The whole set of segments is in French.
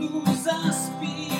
nous inspirer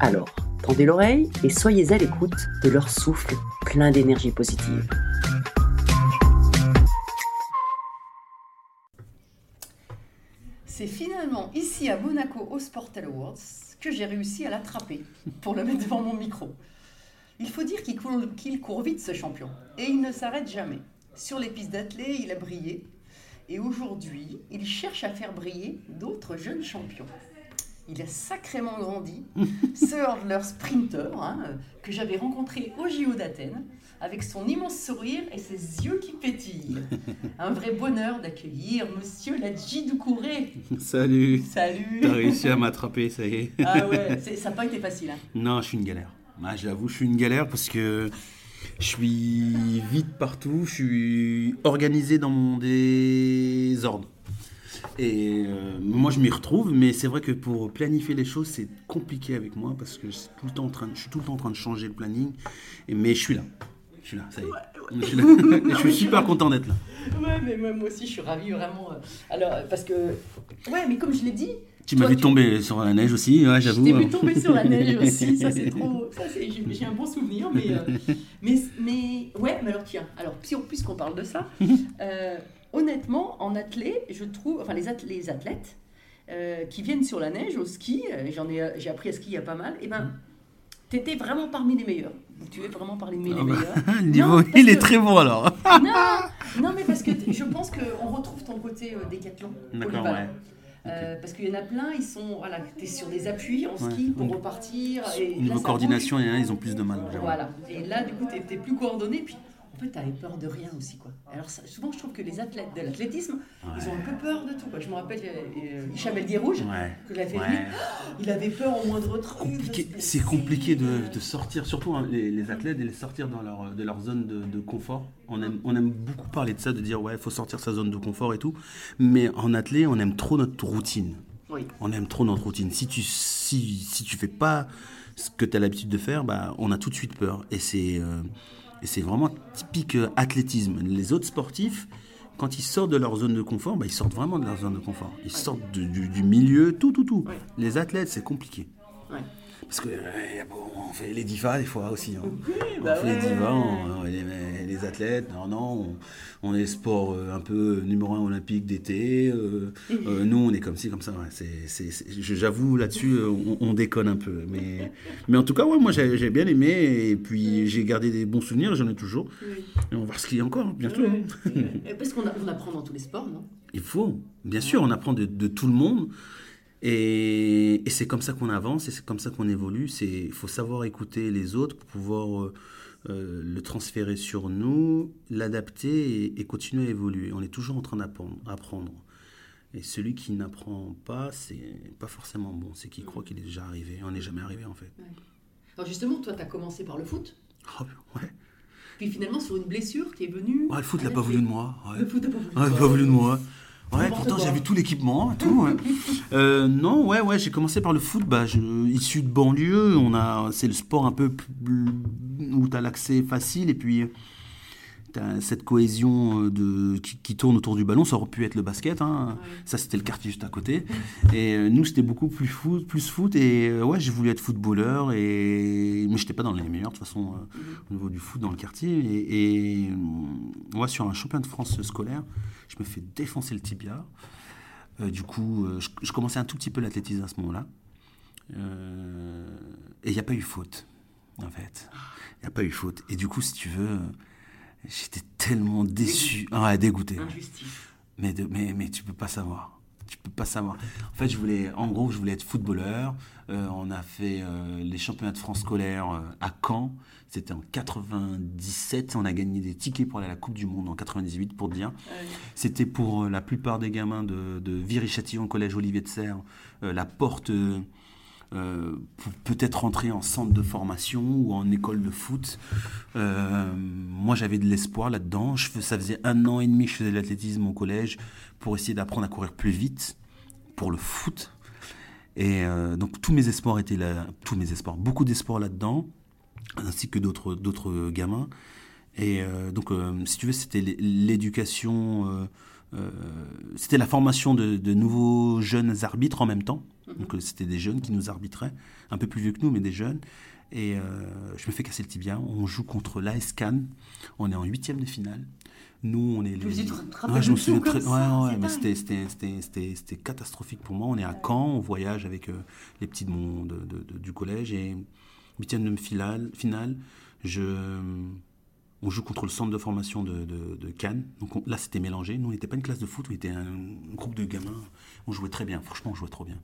Alors, tendez l'oreille et soyez à l'écoute de leur souffle plein d'énergie positive. C'est finalement ici à Monaco au Sportel Awards que j'ai réussi à l'attraper pour le mettre devant mon micro. Il faut dire qu'il court, vite ce champion et il ne s'arrête jamais. Sur les pistes d'athlée, il a brillé et aujourd'hui, il cherche à faire briller d'autres jeunes champions. Il a sacrément grandi, ce hurdler sprinter hein, que j'avais rencontré au JO d'Athènes, avec son immense sourire et ses yeux qui pétillent. Un vrai bonheur d'accueillir Monsieur Ladji Doucouré. Salut Salut T'as réussi à m'attraper, ça y est. Ah ouais, ça n'a pas été facile. Hein. Non, je suis une galère. Ah, J'avoue, je suis une galère parce que je suis vite partout, je suis organisé dans mon désordre. Et euh, moi, je m'y retrouve, mais c'est vrai que pour planifier les choses, c'est compliqué avec moi parce que je suis tout le temps en train de, je suis tout le temps en train de changer le planning. Et, mais je suis là. Je suis là, ça y est. Je suis, là. Et je suis super content d'être là. Ouais, mais moi, moi aussi, je suis ravie vraiment. euh, Alors, euh, parce que. Ouais, mais comme je l'ai dit. Tu m'as vu tomber sur la neige aussi, ouais, j'avoue. Je t'ai vu tomber sur la neige aussi, ça c'est trop. Ça, c'est- j'ai un bon souvenir, mais, euh, mais, mais. Ouais, mais alors tiens, alors, puis- puisqu'on parle de ça, euh, honnêtement, en athlète, je trouve. Enfin, les, ath- les athlètes euh, qui viennent sur la neige au ski, euh, j'en ai, j'ai appris à skier il y a pas mal, et ben. T'étais vraiment parmi les meilleurs. Tu es vraiment parmi les Ah bah, meilleurs. le niveau, Non, il est que- très bon alors. non, non, mais parce que je pense qu'on retrouve ton côté euh, décathlon. D'accord, polyvalent. ouais. Euh, parce qu'il y en a plein, ils sont. Voilà, tu es sur des appuis en ski Ouais. pour Donc, repartir. Et Niveau coordination, bouge. il y en a, ils ont plus de mal. Voilà. Et là, du coup, tu es, plus coordonné. Puis, en fait, tu avais peur de rien aussi. Quoi. Alors, ça- souvent, je trouve que les athlètes de l'athlétisme, ils ont un peu peur de tout. Quoi. Je me rappelle euh, euh, Hicham El Guerrouj, Ouais. que j'avais fait Ouais. Il avait peur au moindre truc. C'est compliqué de, de sortir, surtout hein, les, les athlètes, de les sortir dans leur, de leur zone de, de confort. On aime, on aime beaucoup parler de ça, de dire ouais, il faut sortir sa zone de confort et tout. Mais en athlète, on aime trop notre routine. Oui. On aime trop notre routine. Si tu si, si tu fais pas ce que tu as l'habitude de faire, bah, on a tout de suite peur. Et c'est euh, et c'est vraiment typique euh, athlétisme. Les autres sportifs, quand ils sortent de leur zone de confort, bah, ils sortent vraiment de leur zone de confort. Ils sortent de- du, du milieu, tout, tout, tout. Ouais. Les athlètes, c'est compliqué. Ouais. Parce que euh, bon, on fait les divas des fois aussi. hein. on bah fait les divas, on- on est les, les athlètes. Non, non, on, on est sport euh, un peu numéro un olympique d'été. euh, nous, on est comme ci, comme ça. ouais. C'est- c'est- c'est- je- J'avoue, là-dessus, on, on déconne un peu. Mais, mais en tout cas, ouais, moi, j'ai bien aimé. Et puis, j'ai gardé des bons souvenirs, j'en ai toujours. Oui. Et on va voir ce qu'il y a encore, bientôt. Hein. Parce qu'on apprend dans tous les sports, non? Il faut, bien sûr, on apprend de, de tout le monde. Et, et c'est comme ça qu'on avance et c'est comme ça qu'on évolue. Il faut savoir écouter les autres pour pouvoir euh, euh, le transférer sur nous, l'adapter et, et continuer à évoluer. On est toujours en train d'apprendre. apprendre. Et celui qui n'apprend pas, c'est pas forcément bon. C'est qui croit qu'il est déjà arrivé. On n'est jamais arrivé en fait. Alors justement, toi, tu as commencé par le foot, Oh, ouais. puis finalement sur une blessure qui est venue... Ouais, le foot n'a pas voulu de moi. ouais. Le foot n'a voulu. Pas voulu de moi. Ouais, pourtant quoi. j'avais tout l'équipement, tout. ouais. Euh, non, ouais, ouais, j'ai commencé par le foot. Bah, je, issu de banlieue, on a, c'est le sport un peu où tu as l'accès facile et puis as cette cohésion euh, de, qui, qui tourne autour du ballon. Ça aurait pu être le basket, hein. ça c'était le quartier juste à côté. Et euh, nous c'était beaucoup plus foot, plus foot. Et euh, ouais, j'ai voulu être footballeur, et... mais j'étais pas dans les meilleurs de toute façon euh, au niveau du foot dans le quartier. Et, et ouais, sur un championnat de France scolaire, je me fais défoncer le tibia. Du coup, je, je commençais un tout petit peu l'athlétisme à ce moment-là. Et il n'y a pas eu faute, en fait. Il n'y a pas eu faute. Et du coup, si tu veux, j'étais tellement déçu, Ah ouais, dégoûté. Injustice. Mais, de, mais, mais tu peux pas savoir. Tu peux pas savoir. En fait, je voulais, en gros, je voulais être footballeur. Euh, on a fait euh, les championnats de France scolaires euh, à Caen. C'était en 97. On a gagné des tickets pour aller à la Coupe du Monde en 98, pour dire. C'était pour la plupart des gamins de, de Viry-Châtillon, collège Olivier de Serre, la porte euh, peut-être rentrer en centre de formation ou en école de foot. Euh, moi, j'avais de l'espoir là-dedans. Ça faisait un an et demi que je faisais de l'athlétisme au collège pour essayer d'apprendre à courir plus vite pour le foot. Et euh, donc tous mes espoirs étaient là, tous mes espoirs, beaucoup d'espoirs là-dedans, ainsi que d'autres gamins. Et euh, donc, si tu veux, c'était l'é- l'éducation, c'était la formation de nouveaux jeunes arbitres en même temps. Donc, euh, c'était des jeunes qui nous arbitraient, un peu plus vieux que nous, mais des jeunes. Et euh, je me fais casser le tibia. On joue contre l'AS Cannes. On est en huitième de finale. Nous, on est les. Rappelles Ouais, je me souviens très. Ouais, ouais, c'était c'était- c'était- c'était- c'était catastrophique pour moi. On est à Caen, on voyage avec euh, les petits de mon, de- de- de- du collège et huitième de finale, finale je, on joue contre le centre de formation de, de- de Cannes. Donc on- là, c'était mélangé. Nous, on n'était pas une classe de foot, on était un, groupe de gamins. On jouait très bien. Franchement, on jouait trop bien.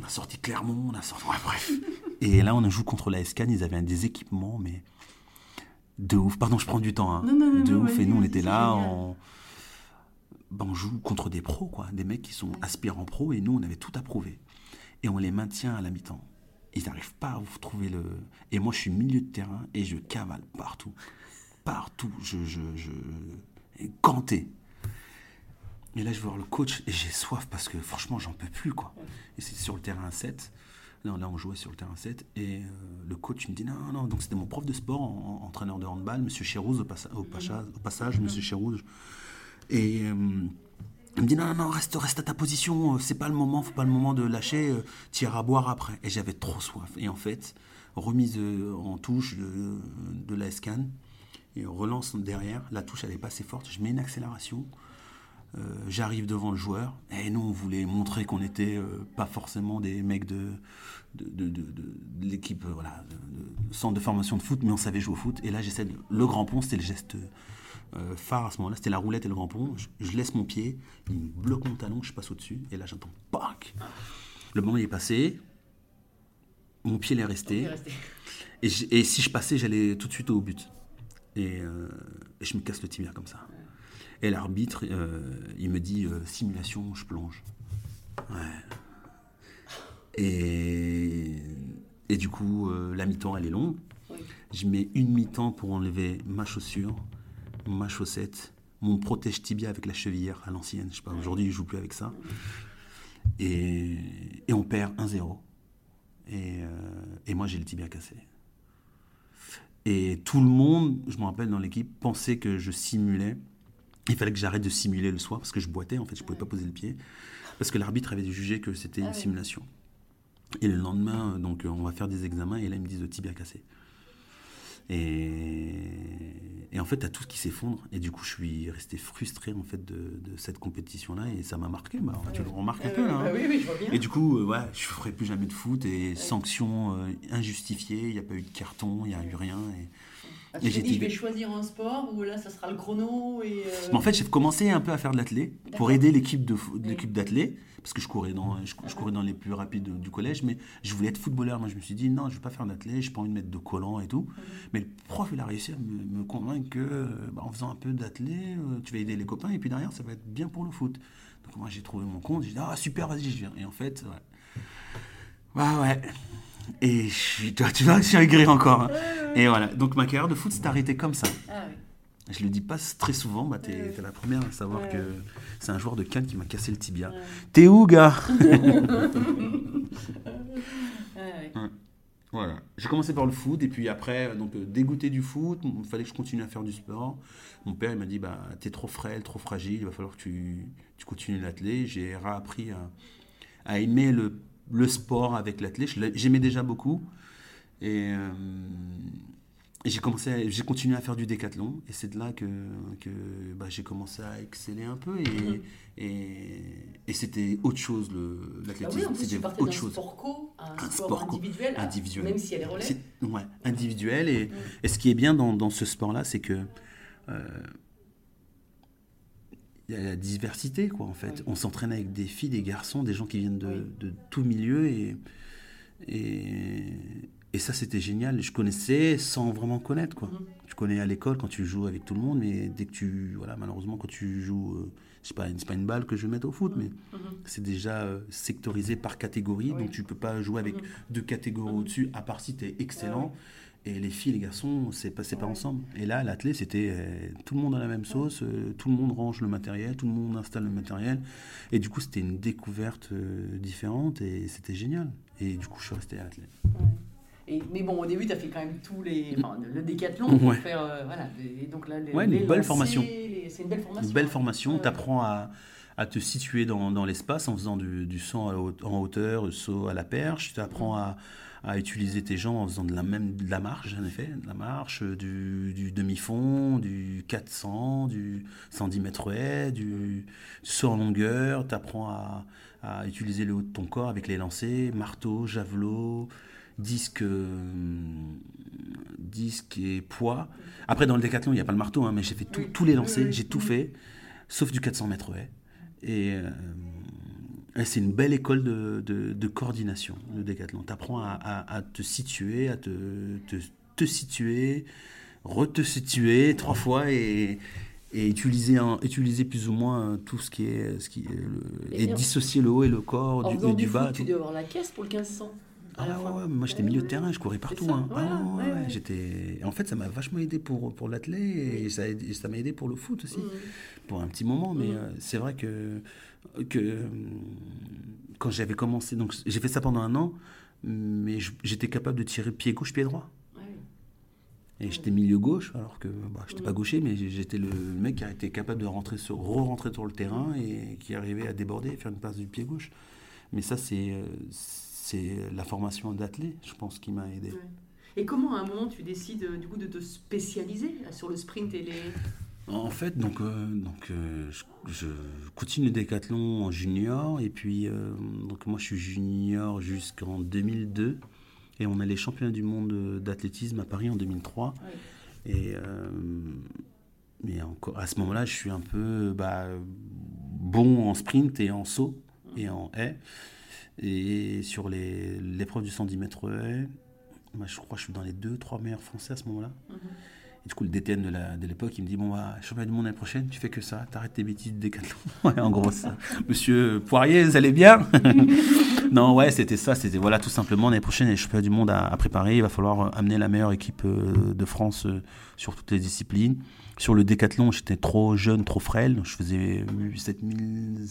On a sorti Clermont, on a sorti. Ouais, bref. Et là, on joue contre la Cannes. Ils avaient des équipements, mais de ouf. Pardon, je prends du temps. hein. Non, non, non, de ouf. Et nous, on était là. On, ben, on joue contre des pros, quoi. Des mecs qui sont aspirants pro. Et nous, on avait tout approuvé. Et on les maintient à la mi-temps. Ils n'arrivent pas à vous trouver le. Et moi, je suis milieu de terrain et je cavale partout. Partout. Je. je, je... Ganté. Et là, je vais voir le coach et j'ai soif parce que franchement, j'en peux plus, quoi. Et c'est sur le terrain 7. Là, là, on jouait sur le terrain 7. Et euh, le coach me dit non, non. Donc, c'était mon prof de sport, en- en- entraîneur de handball, monsieur Chérouz, au passage, monsieur Chérouz. Et. euh, il me dit non, non, non, reste, reste à ta position, euh, c'est pas le moment, faut pas le moment de lâcher, euh, tu iras boire après. Et j'avais trop soif. Et en fait, remise euh, en touche de, la SCAN, et on relance derrière, la touche elle pas assez forte, je mets une accélération, j'arrive devant le joueur, et nous on voulait montrer qu'on était euh, pas forcément des mecs de, de, de, l'équipe, voilà, de, centre de formation de foot, mais on savait jouer au foot. Et là j'essaie le grand pont, c'était le geste euh, phare à ce moment-là, c'était la roulette et le grand pont. Je, je laisse mon pied, il me bloque mon talon, je passe au-dessus, et là j'entends PAC Le moment il est passé, mon pied il est resté, resté. et, si je passais, j'allais tout de suite au but. Et, euh, et je me casse le tibia comme ça. Et l'arbitre, euh, il me dit simulation, je plonge. Ouais. Et, et du coup, la mi-temps, elle est longue. Oui. Je mets une mi-temps pour enlever ma chaussure, ma chaussette, mon protège tibia avec la chevillère à l'ancienne. Je sais pas, aujourd'hui, je joue plus avec ça. Et, et on perd 1-0. Et, euh, et moi, j'ai le tibia cassé. Et tout le monde, je me rappelle dans l'équipe, pensait que je simulais. Il fallait que j'arrête de simuler le soir parce que je boitais, en fait, je ne pouvais pas poser le pied. Parce que l'arbitre avait jugé que c'était une simulation. Et le lendemain, euh, donc, euh, on va faire des examens et là, ils me disent le tibia cassé. Et, et en fait, t'as tout qui s'effondre. Et du coup, je suis resté frustré en fait de, de cette compétition-là et ça m'a marqué. Bah, Tu le remarques un peu là. hein. Bah oui, oui, je vois bien. Et du coup, euh, ouais, je ne ferai plus jamais de foot et sanctions euh, injustifiées. Il n'y a pas eu de carton, il n'y a eu rien. Et... Ah, et tu t'es dit, je vais choisir un sport où là, ça sera le chrono et. euh, Mais en fait, j'ai commencé un peu à faire de l'athlé pour aider l'équipe de l'équipe d'athlé parce que je courais dans je, je courais dans les plus rapides de- du collège mais je voulais être footballeur. Moi je me suis dit non je vais pas faire d'athlé j'ai pas envie de mettre de collants et tout. Mais le prof il a réussi à me, me convaincre que euh, bah, en faisant un peu d'athlé euh, tu vas aider les copains et puis derrière ça va être bien pour le foot. Donc moi j'ai trouvé mon compte j'ai dit ah super vas-y je viens. Et en fait ouais. Ouais ouais. Et je suis toi tu vois je suis aigri encore hein. Et voilà donc ma carrière de foot s'est arrêtée comme ça Ah oui. je le dis pas très souvent, bah t'es Ouais. la première à savoir Ouais. que c'est un joueur de Cannes qui m'a cassé le tibia. Ouais. T'es où, gars Ah. Voilà. J'ai commencé par le foot et puis après, donc euh, dégoûté du foot, il fallait que je continue à faire du sport. Mon père, il m'a dit, bah t'es trop frêle, trop fragile, il va falloir que tu, tu continues l'athlé. J'ai réappris à, à aimer le, le sport avec l'athlé. J'aimais déjà beaucoup et, euh, et j'ai commencé, j'ai continué à faire du décathlon et c'est de là que, que bah, j'ai commencé à exceller un peu et, et, et c'était autre chose le- Ah l'athlétisme. oui, en plus, c'était autre chose. sport co un, Un sport, sport individuel, individuel. même si elle est relais. C'est- ouais, individuel. Et, et ce qui est bien dans, dans ce sport-là, c'est que euh, il y a la diversité, quoi, en fait. Oui. On s'entraîne avec des filles, des garçons, des gens qui viennent de, Oui. de tout milieu. Et, et, et ça, c'était génial. Je connaissais sans vraiment connaître, quoi. Mhm. Tu connais à l'école quand tu joues avec tout le monde, mais dès que tu. Voilà, malheureusement, quand tu joues. euh, c'est pas, une- c'est pas une balle que je vais mettre au foot, mais Mhm. c'est déjà euh, sectorisé par catégorie, Oui. donc tu peux pas jouer avec Mhm. deux catégories au-dessus, à part si tu es excellent. Et les filles, les garçons, c'est pas, pas ensemble. Et là, l'athlète, c'était euh, tout le monde dans la même sauce, euh, tout le monde range le matériel, tout le monde installe le matériel. Et du coup, c'était une découverte euh, différente et c'était génial. Et du coup, je suis resté athlète. Ouais. Et, mais bon, au début, tu as fait quand même tous les. Enfin, le décathlon pour Ouais. faire. euh, voilà. Et donc là, les, Ouais, une belle lancers, formation. les- C'est une belle formation. Une belle hein. formation, tu apprends à, à te situer dans, dans l'espace en faisant du, du saut haute- en hauteur, le saut à la perche. Tu apprends à, à utiliser tes jambes en faisant de la, même, de la marche, en effet, de la marche, du, du demi-fond, du 400, du 110 mètres haies, du, du saut en longueur. Tu apprends à, à utiliser le haut de ton corps avec les lancers, marteau, javelot, disque, euh, disque et poids. Après, dans le décathlon, il n'y a pas le marteau, hein, mais j'ai fait tout- Oui. tous les lancers, j'ai tout fait, sauf du 400 mètres haies. Et, euh, et c'est une belle école de, de- de coordination, le décathlon. Tu apprends à, à- à te situer, à te, te, te situer, re-te situer trois fois et, et utiliser, un- utiliser plus ou moins tout ce qui est. Ce qui est le- Et dissocier le haut et le corps En du, faisant du du bas. tu dois avoir la caisse pour le 1500. Ah ouais, ouais, moi j'étais milieu de terrain, je courais partout. ça, hein. Ah voilà, ouais, ouais. J'étais... En fait, ça m'a vachement aidé pour, pour l'athlé et ça, m'a aidé pour le foot aussi, Mhm. pour un petit moment. Mais Mhm. euh, c'est vrai que, que euh, quand j'avais commencé, donc j'ai fait ça pendant un an, mais je- j'étais capable de tirer pied gauche, pied droit. Ouais. Et j'étais milieu gauche, alors que bah, j'étais pas Mhm. gaucher, mais j'étais le mec qui a été capable de rentrer sur, re-rentrer sur le terrain et qui arrivait à déborder et faire une passe du pied gauche. Mais ça, c'est, euh, c'est la formation d'athlète, je pense, qui m'a aidé. Ouais. Et comment à un moment tu décides euh, du coup de te spécialiser là, sur le sprint et les. En fait, donc, euh, donc euh, je, je continue le décathlon en junior. Et puis, euh, donc moi, je suis junior jusqu'en 2002. Et on a les championnats du monde d'athlétisme à Paris en 2003. Ouais. Et mais encore, à ce moment-là, je suis un peu bah, bon en sprint et en saut et en haie. Et sur l'épreuve du 110 mètres je crois que je suis dans les deux, trois meilleurs français à ce moment-là. Mhm. Et du coup, le DTN de l'époque, il me dit Bon, bah, championnat du monde l'année prochaine, tu fais que ça, t'arrêtes tes bêtises de décathlon. ouais, en gros, ça. Monsieur Poirier, vous allez bien? Non, ouais, c'était ça. C'était voilà, tout simplement, l'année prochaine, les championnats du monde à, à préparer. Il va falloir euh, amener la meilleure équipe euh, de France euh, sur toutes les disciplines. Sur le décathlon, j'étais trop jeune, trop frêle. Je faisais 7000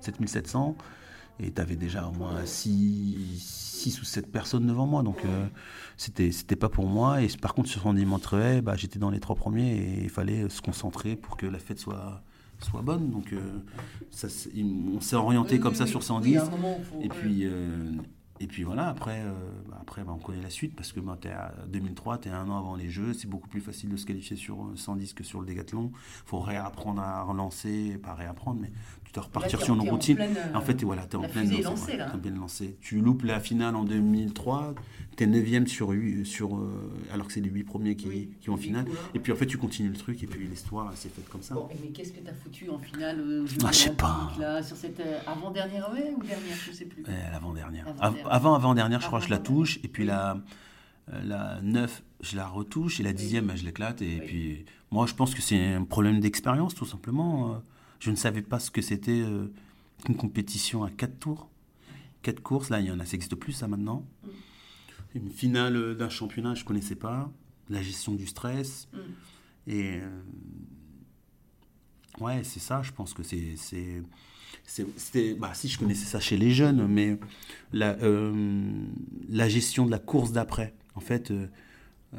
7700. Et tu avais déjà au moins 6, ou 7 personnes devant moi. Donc, euh, c'était c'était pas pour moi. Et par contre, sur son dimanche, bah, j'étais dans les trois premiers et il fallait se concentrer pour que la fête soit, soit bonne. Donc, euh, ça, on s'est orienté Oui, comme oui, ça oui. sur Oui, 110. à un moment, faut- Et puis, euh, et puis voilà, après, euh, bah, après bah, on connaît la suite parce que bah, tu es à 2003, tu es un an avant les Jeux, c'est beaucoup plus facile de se qualifier sur euh, 110 que sur le décathlon. faut réapprendre à relancer, pas réapprendre, mais tu dois repartir sur une en routine. euh, en fait, voilà, tu es en pleine lancée, ouais, en pleine lancée. Tu loupes la finale en 2003, tu es 9 sur 8, sur, euh, alors que c'est les 8 premiers qui, Oui, qui vont en finale. Et puis en fait, tu continues le truc et puis l'histoire s'est faite comme ça. Bon, mais qu'est-ce que tu as foutu en finale euh, Ah, je sais pas. Là, sur cette euh, avant-dernière ouais, ou dernière, je sais plus. Euh, L'avant-dernière. Avant-dernière. Av- Avant, avant-dernière, je crois que je la touche. Et puis la, euh, la 9, je la retouche. Et la dixième, bah, je l'éclate. Et Oui. puis, moi, je pense que c'est un problème d'expérience, tout simplement. Je ne savais pas ce que c'était euh, qu'une compétition à 4 tours. 4 courses, là, il y en a, ça n'existe plus, ça, maintenant. Mm. Une finale d'un championnat, je ne connaissais pas. La gestion du stress. Mm. Et... euh, Ouais, c'est ça, je pense que c'est. c'est- c'est- C'était, bah, si je connaissais ça chez les jeunes, mais la, euh, la gestion de la course d'après, en fait, euh, euh,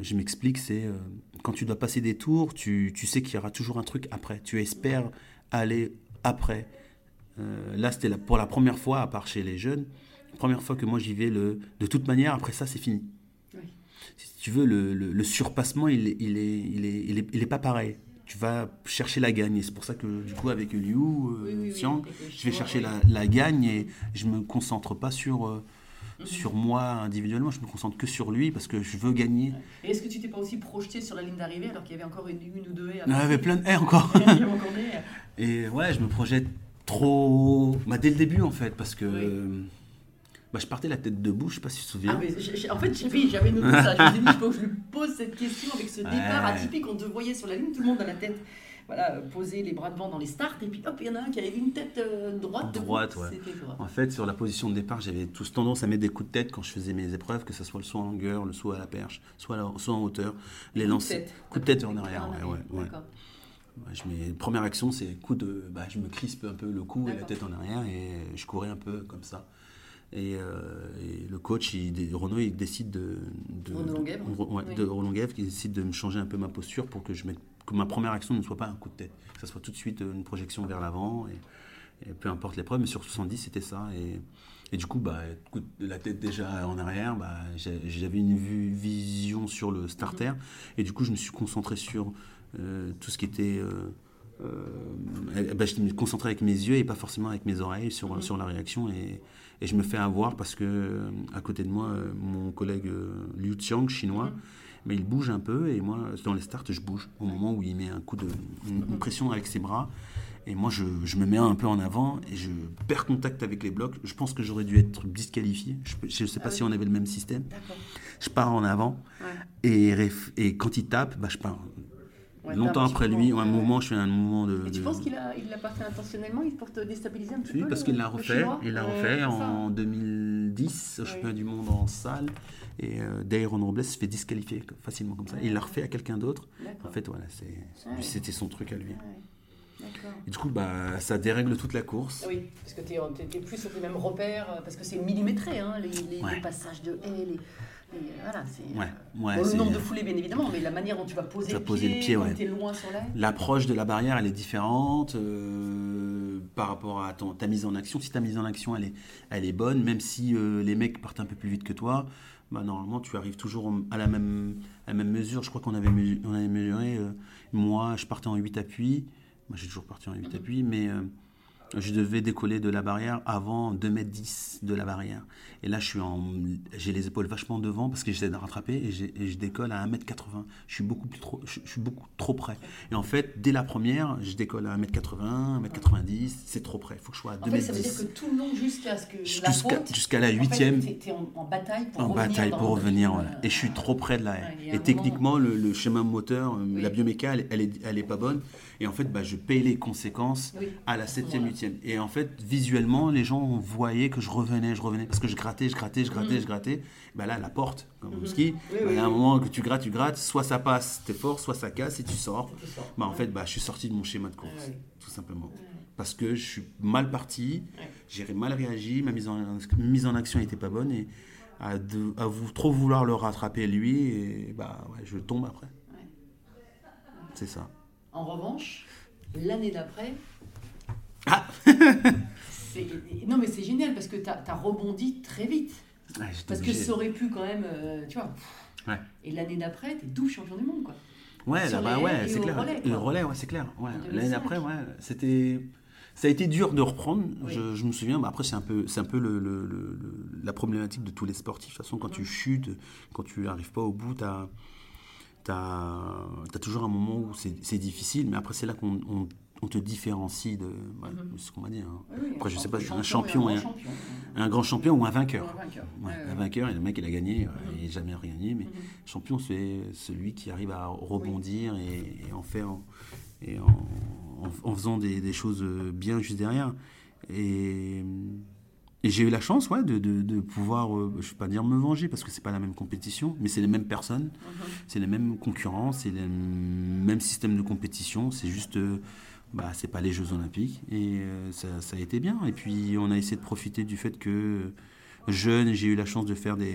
je m'explique, c'est euh, quand tu dois passer des tours, tu, tu sais qu'il y aura toujours un truc après. Tu espères aller après. Euh, là, c'était pour la première fois, à part chez les jeunes, première fois que moi j'y vais. Le, de toute manière, après ça, c'est fini. Oui. Si tu veux, le, le- le surpassement, il est, il, est, il, est, il, est, il est pas pareil. Tu vas chercher la gagne. Et c'est pour ça que, du coup, avec Liu, euh, Oui, oui, je vais chercher la, la gagne et je me concentre pas sur, euh, Sur moi individuellement. Je me concentre que sur lui parce que je veux gagner. Et est-ce que tu t'es pas aussi projeté sur la ligne d'arrivée alors qu'il y avait encore une, une ou deux haies Il y avait plein de haies encore. Il y avait encore des haies. Et ouais, je me projette trop. Bah, dès le début, en fait, parce que. Oui. Bah, je partais la tête debout, je sais pas si tu te souviens. Ah, mais en fait, oui, j'avais noté ça. Je me suis dit, il faut que je lui pose cette question avec ce départ Ouais. atypique. On te voyait sur la ligne, tout le monde à la tête. Voilà, poser les bras devant dans les starts, et puis hop, il y en a un qui avait une tête euh, droite. Droite, ouais. En fait, sur la position de départ, j'avais tous tendance à mettre des coups de tête quand je faisais mes épreuves, que ce soit le saut en longueur, le saut à la perche, soit, la- soit en hauteur, les lancers. Coup de tête en de arrière, ouais, ouais, ouais. Je mets, première action, c'est coup de. Bah, je me crispe un peu le cou et la tête en arrière et je courais un peu comme ça. Et, euh, et le coach, il, Renaud, il décide de. de Renaud Longuèvre. de- ouais, Oui. de Renaud Longuèvre, qui décide de me changer un peu ma posture pour que, je mette, que ma première action ne soit pas un coup de tête. Que ça soit tout de suite une projection vers l'avant. Et, et peu importe l'épreuve, mais sur 70, c'était ça. Et, et du coup, bah, la tête déjà en arrière, bah, j'avais une vue- vision sur le starter. Et du coup, je me suis concentré sur euh, tout ce qui était. euh, euh, bah, je me concentrais avec mes yeux et pas forcément avec mes oreilles sur, sur la réaction. Et, et je me fais avoir parce que euh, à côté de moi, euh, mon collègue euh, Liu Xiang, chinois, mais il bouge un peu. Et moi, dans les starts, je bouge au moment où il met un coup de une, mhm. pression avec ses bras. Et moi, je, je, me mets un peu en avant et je perds contact avec les blocs. Je pense que j'aurais dû être disqualifié. Je ne sais pas ah si on avait le même système. Je pars en avant et, et, quand il tape, bah, je pars longtemps après lui, un moment, je fais un moment de. Et tu penses qu'il l'a il pas fait intentionnellement, pour te euh, déstabiliser un petit oui, peu Oui, parce qu'il l'a refait, il l'a refait, en 2000. 10 au championnat du monde en salle. Et euh, Dairon Robles se fait disqualifier facilement comme ça. Il l'a refait à quelqu'un d'autre. En fait, voilà, c'était son truc à lui. Et du coup, bah, ça dérègle toute la course. Oui, parce que tu es plus sur les mêmes repères, euh, parce que c'est millimétré, hein, les, passages de haies, voilà, c'est... Ouais, euh, ouais, bon, le nombre de foulées, bien évidemment, mais la manière dont tu vas poser, Tu vas le, poser pied, le pied, quand ouais. tu es loin sur. L'approche de la barrière, elle est différente euh, par rapport à ton- ta mise en action. Si ta mise en action, elle est, elle est bonne, même si euh, les mecs partent un peu plus vite que toi, bah, normalement, tu arrives toujours à la même, à la même mesure. Je crois qu'on avait, mesu- on avait mesuré, euh, moi, je partais en 8 appuis. Moi, j'ai toujours parti en 8 appuis, mais euh, je devais décoller de la barrière avant 2m10 de la barrière. Et là, je suis en, j'ai les épaules vachement devant parce que j'essaie de rattraper et, et je décolle à 1m80. Je suis beaucoup plus trop, je, je suis beaucoup trop près. Et en fait, dès la première, je décolle à 1m80, 1m90, c'est trop près. Il faut que je sois à 2m10. En fait, ça veut dire que tout le long, jusqu'à ce que la Jusqu'à- faute... jusqu'à la en fait, huitième. t'es- t'es en, en bataille pour en revenir bataille pour revenir, voilà. Et je suis trop près de la haie. Ouais, et techniquement, le, le schéma moteur, euh, Oui. la bioméca, elle, elle est, elle est pas bonne. Et en fait, bah, je paye les conséquences Oui. à la 7e, Voilà. 8e. Et en fait, visuellement, les gens voyaient que je revenais, je revenais. Parce que je grattais, je grattais, je grattais, je grattais. Bah là, la porte, comme au ski, Mhm. Oui, bah, oui, a un moment que tu grattes, tu grattes, soit ça passe, t'es fort, soit ça casse et tu sors. Tu sors. Bah, en fait, bah, je suis sorti de mon schéma de course, Ouais. tout simplement. Parce que je suis mal parti, j'ai mal réagi, ma mise en, mise en action n'était pas bonne et à, de- à vous, trop vouloir le rattraper lui, et bah ouais, je tombe après. Ouais. C'est ça. En revanche, l'année d'après, Ah Non, mais c'est génial parce que tu as, rebondi très vite. Ouais, Parce que ça aurait pu quand même, euh, tu vois. Ouais. Et l'année d'après, t'es 12 champion du monde, quoi. Ouais, là, bah ouais, c'est clair. relais, le relais, ouais, c'est clair. Ouais. En 2005. L'année d'après, ouais, c'était. Ça a été dur de reprendre, Oui. je, je me souviens. Bah après, c'est un peu, c'est un peu le, le- le- le- la problématique de tous les sportifs. De toute façon, quand tu chutes, quand tu n'arrives pas au bout, tu as, toujours un moment où c'est difficile. Mais après, c'est là qu'on on- on te différencie de ouais, Mhm. ce qu'on m'a dit. hein. Oui, Après, je sais pas, entre un champion et un grand champion. un grand champion ou un vainqueur. Un vainqueur. Ouais, Ouais, un ouais. vainqueur, et le mec, il a gagné, Mhm. il n'a jamais rien gagné, mais champion, c'est celui qui arrive à rebondir et, et en faire, et en, en- en faisant des, des choses bien juste derrière. Et, et j'ai eu la chance, ouais, de, de- de pouvoir, euh, je ne vais pas dire me venger, parce que c'est pas la même compétition, mais c'est les mêmes personnes, c'est les mêmes concurrents, c'est le même système de compétition, c'est juste... euh, bah, c'est pas les Jeux Olympiques et euh, ça, ça a été bien. Et puis on a essayé de profiter du fait que euh, jeune, j'ai eu la chance de faire des,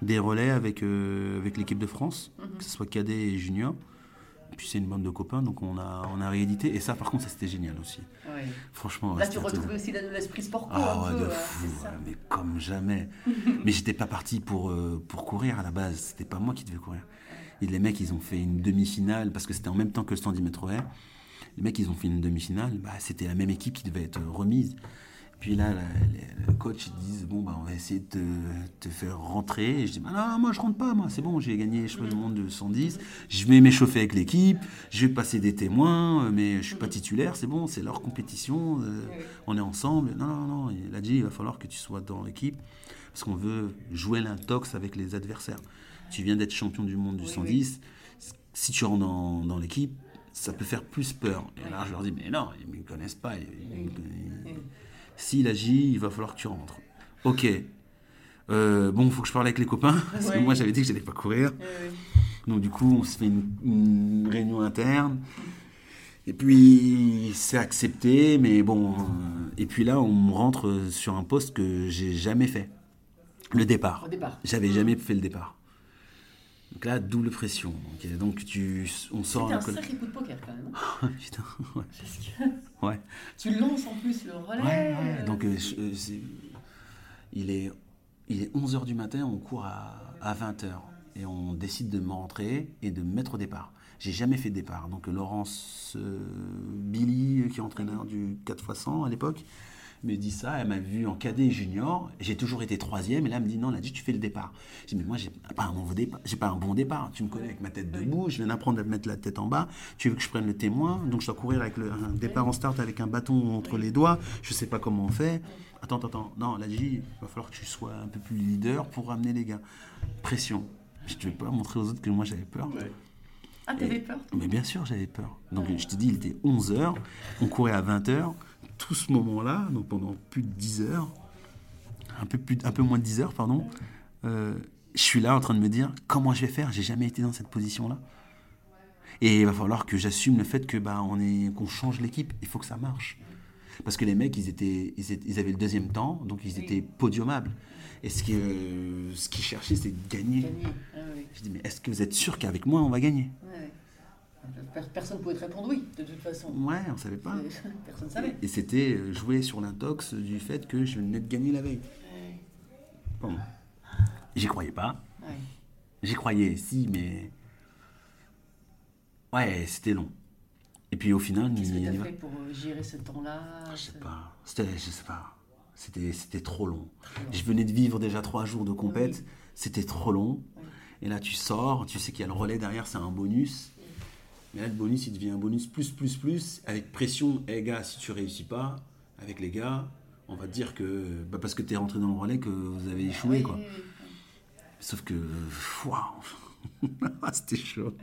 des relais avec, avec l'équipe de France, que ce soit cadet et junior. Puis c'est une bande de copains, donc on a, on a réédité. Et ça, par contre, ça c'était génial aussi. Ouais. Franchement, Là, tu retrouvais aussi la- l'esprit sport ah un ouais, peu. de euh, fou, ouais, mais comme jamais. mais j'étais pas parti pour, euh, pour courir à la base, c'était pas moi qui devais courir. Et les mecs, ils ont fait une demi-finale, parce que c'était en même temps que le 110 mètres. Les mecs, ils ont fait une demi-finale, bah, c'était la même équipe qui devait être remise. Puis là, le coach, ils disent, bon, bah, on va essayer de te, te faire rentrer. Et je dis, bah, non, non, moi, je rentre pas, moi, c'est bon, j'ai gagné les championnats du monde de 110. Je vais m'échauffer avec l'équipe, je vais passer des témoins, euh, mais je suis pas titulaire, c'est bon, c'est leur compétition, euh, on est ensemble. Non, non, non, il a dit, il va falloir que tu sois dans l'équipe, parce qu'on veut jouer l'intox avec les adversaires. Tu viens d'être champion du monde du 110, si tu rentres dans, dans l'équipe, ça peut faire plus peur. Et là, je leur dis, mais non, ils ne me connaissent pas. ils- S'il agit, il va falloir que tu rentres. Ok. Euh, bon, il faut que je parle avec les copains, parce que moi, j'avais dit que j'allais pas courir. Donc, du coup, on se fait une, une réunion interne. Et puis, c'est accepté, mais bon. euh, et puis là, on rentre sur un poste que j'ai jamais fait. Le départ. Départ. J'avais jamais fait le départ. Donc là, double pression. Donc, donc tu, on sort C'était un sacré coup de poker quand même. hein. Putain, ouais. Parce que ouais. tu lances en plus le relais. Ouais, ouais. Donc, euh, je- euh, c'est- il, est, il est 11h du matin, on court à, à 20h. Et on décide de me rentrer et de me mettre au départ. J'ai jamais fait de départ. Donc, Laurence euh, Billy, qui est entraîneur du 4x100 à l'époque, me dit ça. Elle m'a vu en cadet et junior. J'ai toujours été troisième. Et là, elle me dit non, elle a dit tu fais le départ. J'ai dit mais moi, j'ai pas un bon départ. J'ai pas un bon départ. Tu me connais avec ma tête debout. Je viens d'apprendre à mettre la tête en bas. Tu veux que je prenne le témoin? Donc, je dois courir avec le, un départ en start avec un bâton entre les doigts. Je sais pas comment on fait. Attends, attends, attends. Non, elle a dit il va falloir que tu sois un peu plus leader pour ramener les gars. Pression. Je ne vais pas montrer aux autres que moi j'avais peur? Ah, t'avais peur Mais bien sûr, j'avais peur. Donc je te dis, il était 11h, on courait à 20h, tout ce moment-là, donc pendant plus de 10 heures, un peu, plus, un peu moins de 10 heures, pardon, euh, je suis là en train de me dire, comment je vais faire? J'ai jamais été dans cette position-là. Et il va falloir que j'assume le fait que bah, on est, qu'on change l'équipe, il faut que ça marche. Parce que les mecs, ils, étaient, ils, étaient- ils avaient le deuxième temps, donc ils étaient podiumables. Et ce qu'ils euh, ce qu'ils cherchaient, c'est de gagner. Ah, oui. Je dis, mais est-ce que vous êtes sûr qu'avec moi, on va gagner? Ouais, Personne ne pouvait te répondre oui, de toute façon. Ouais, on savait pas. Personne ne savait. Et c'était euh, jouer sur l'intox du fait que je venais de gagner la veille. Ouais, Bon. J'y croyais pas. ouais. J'y croyais, si, mais. Ouais, c'était long. Et puis au final, Qu'est-ce que il- tu as il va- fait pour euh, gérer ce temps-là? Je sais pas. C'était, je sais pas. C'était, trop long. Je venais de vivre déjà trois jours de compète. C'était trop long. Et là, tu sors, tu sais qu'il y a le relais derrière, c'est un bonus. Mais là, le bonus, il devient un bonus plus, plus, plus, avec pression. Eh gars, si tu réussis pas, avec les gars, on va te dire que, bah, parce que tu es rentré dans le relais, que vous avez échoué, quoi. Sauf que, waouh, c'était chaud.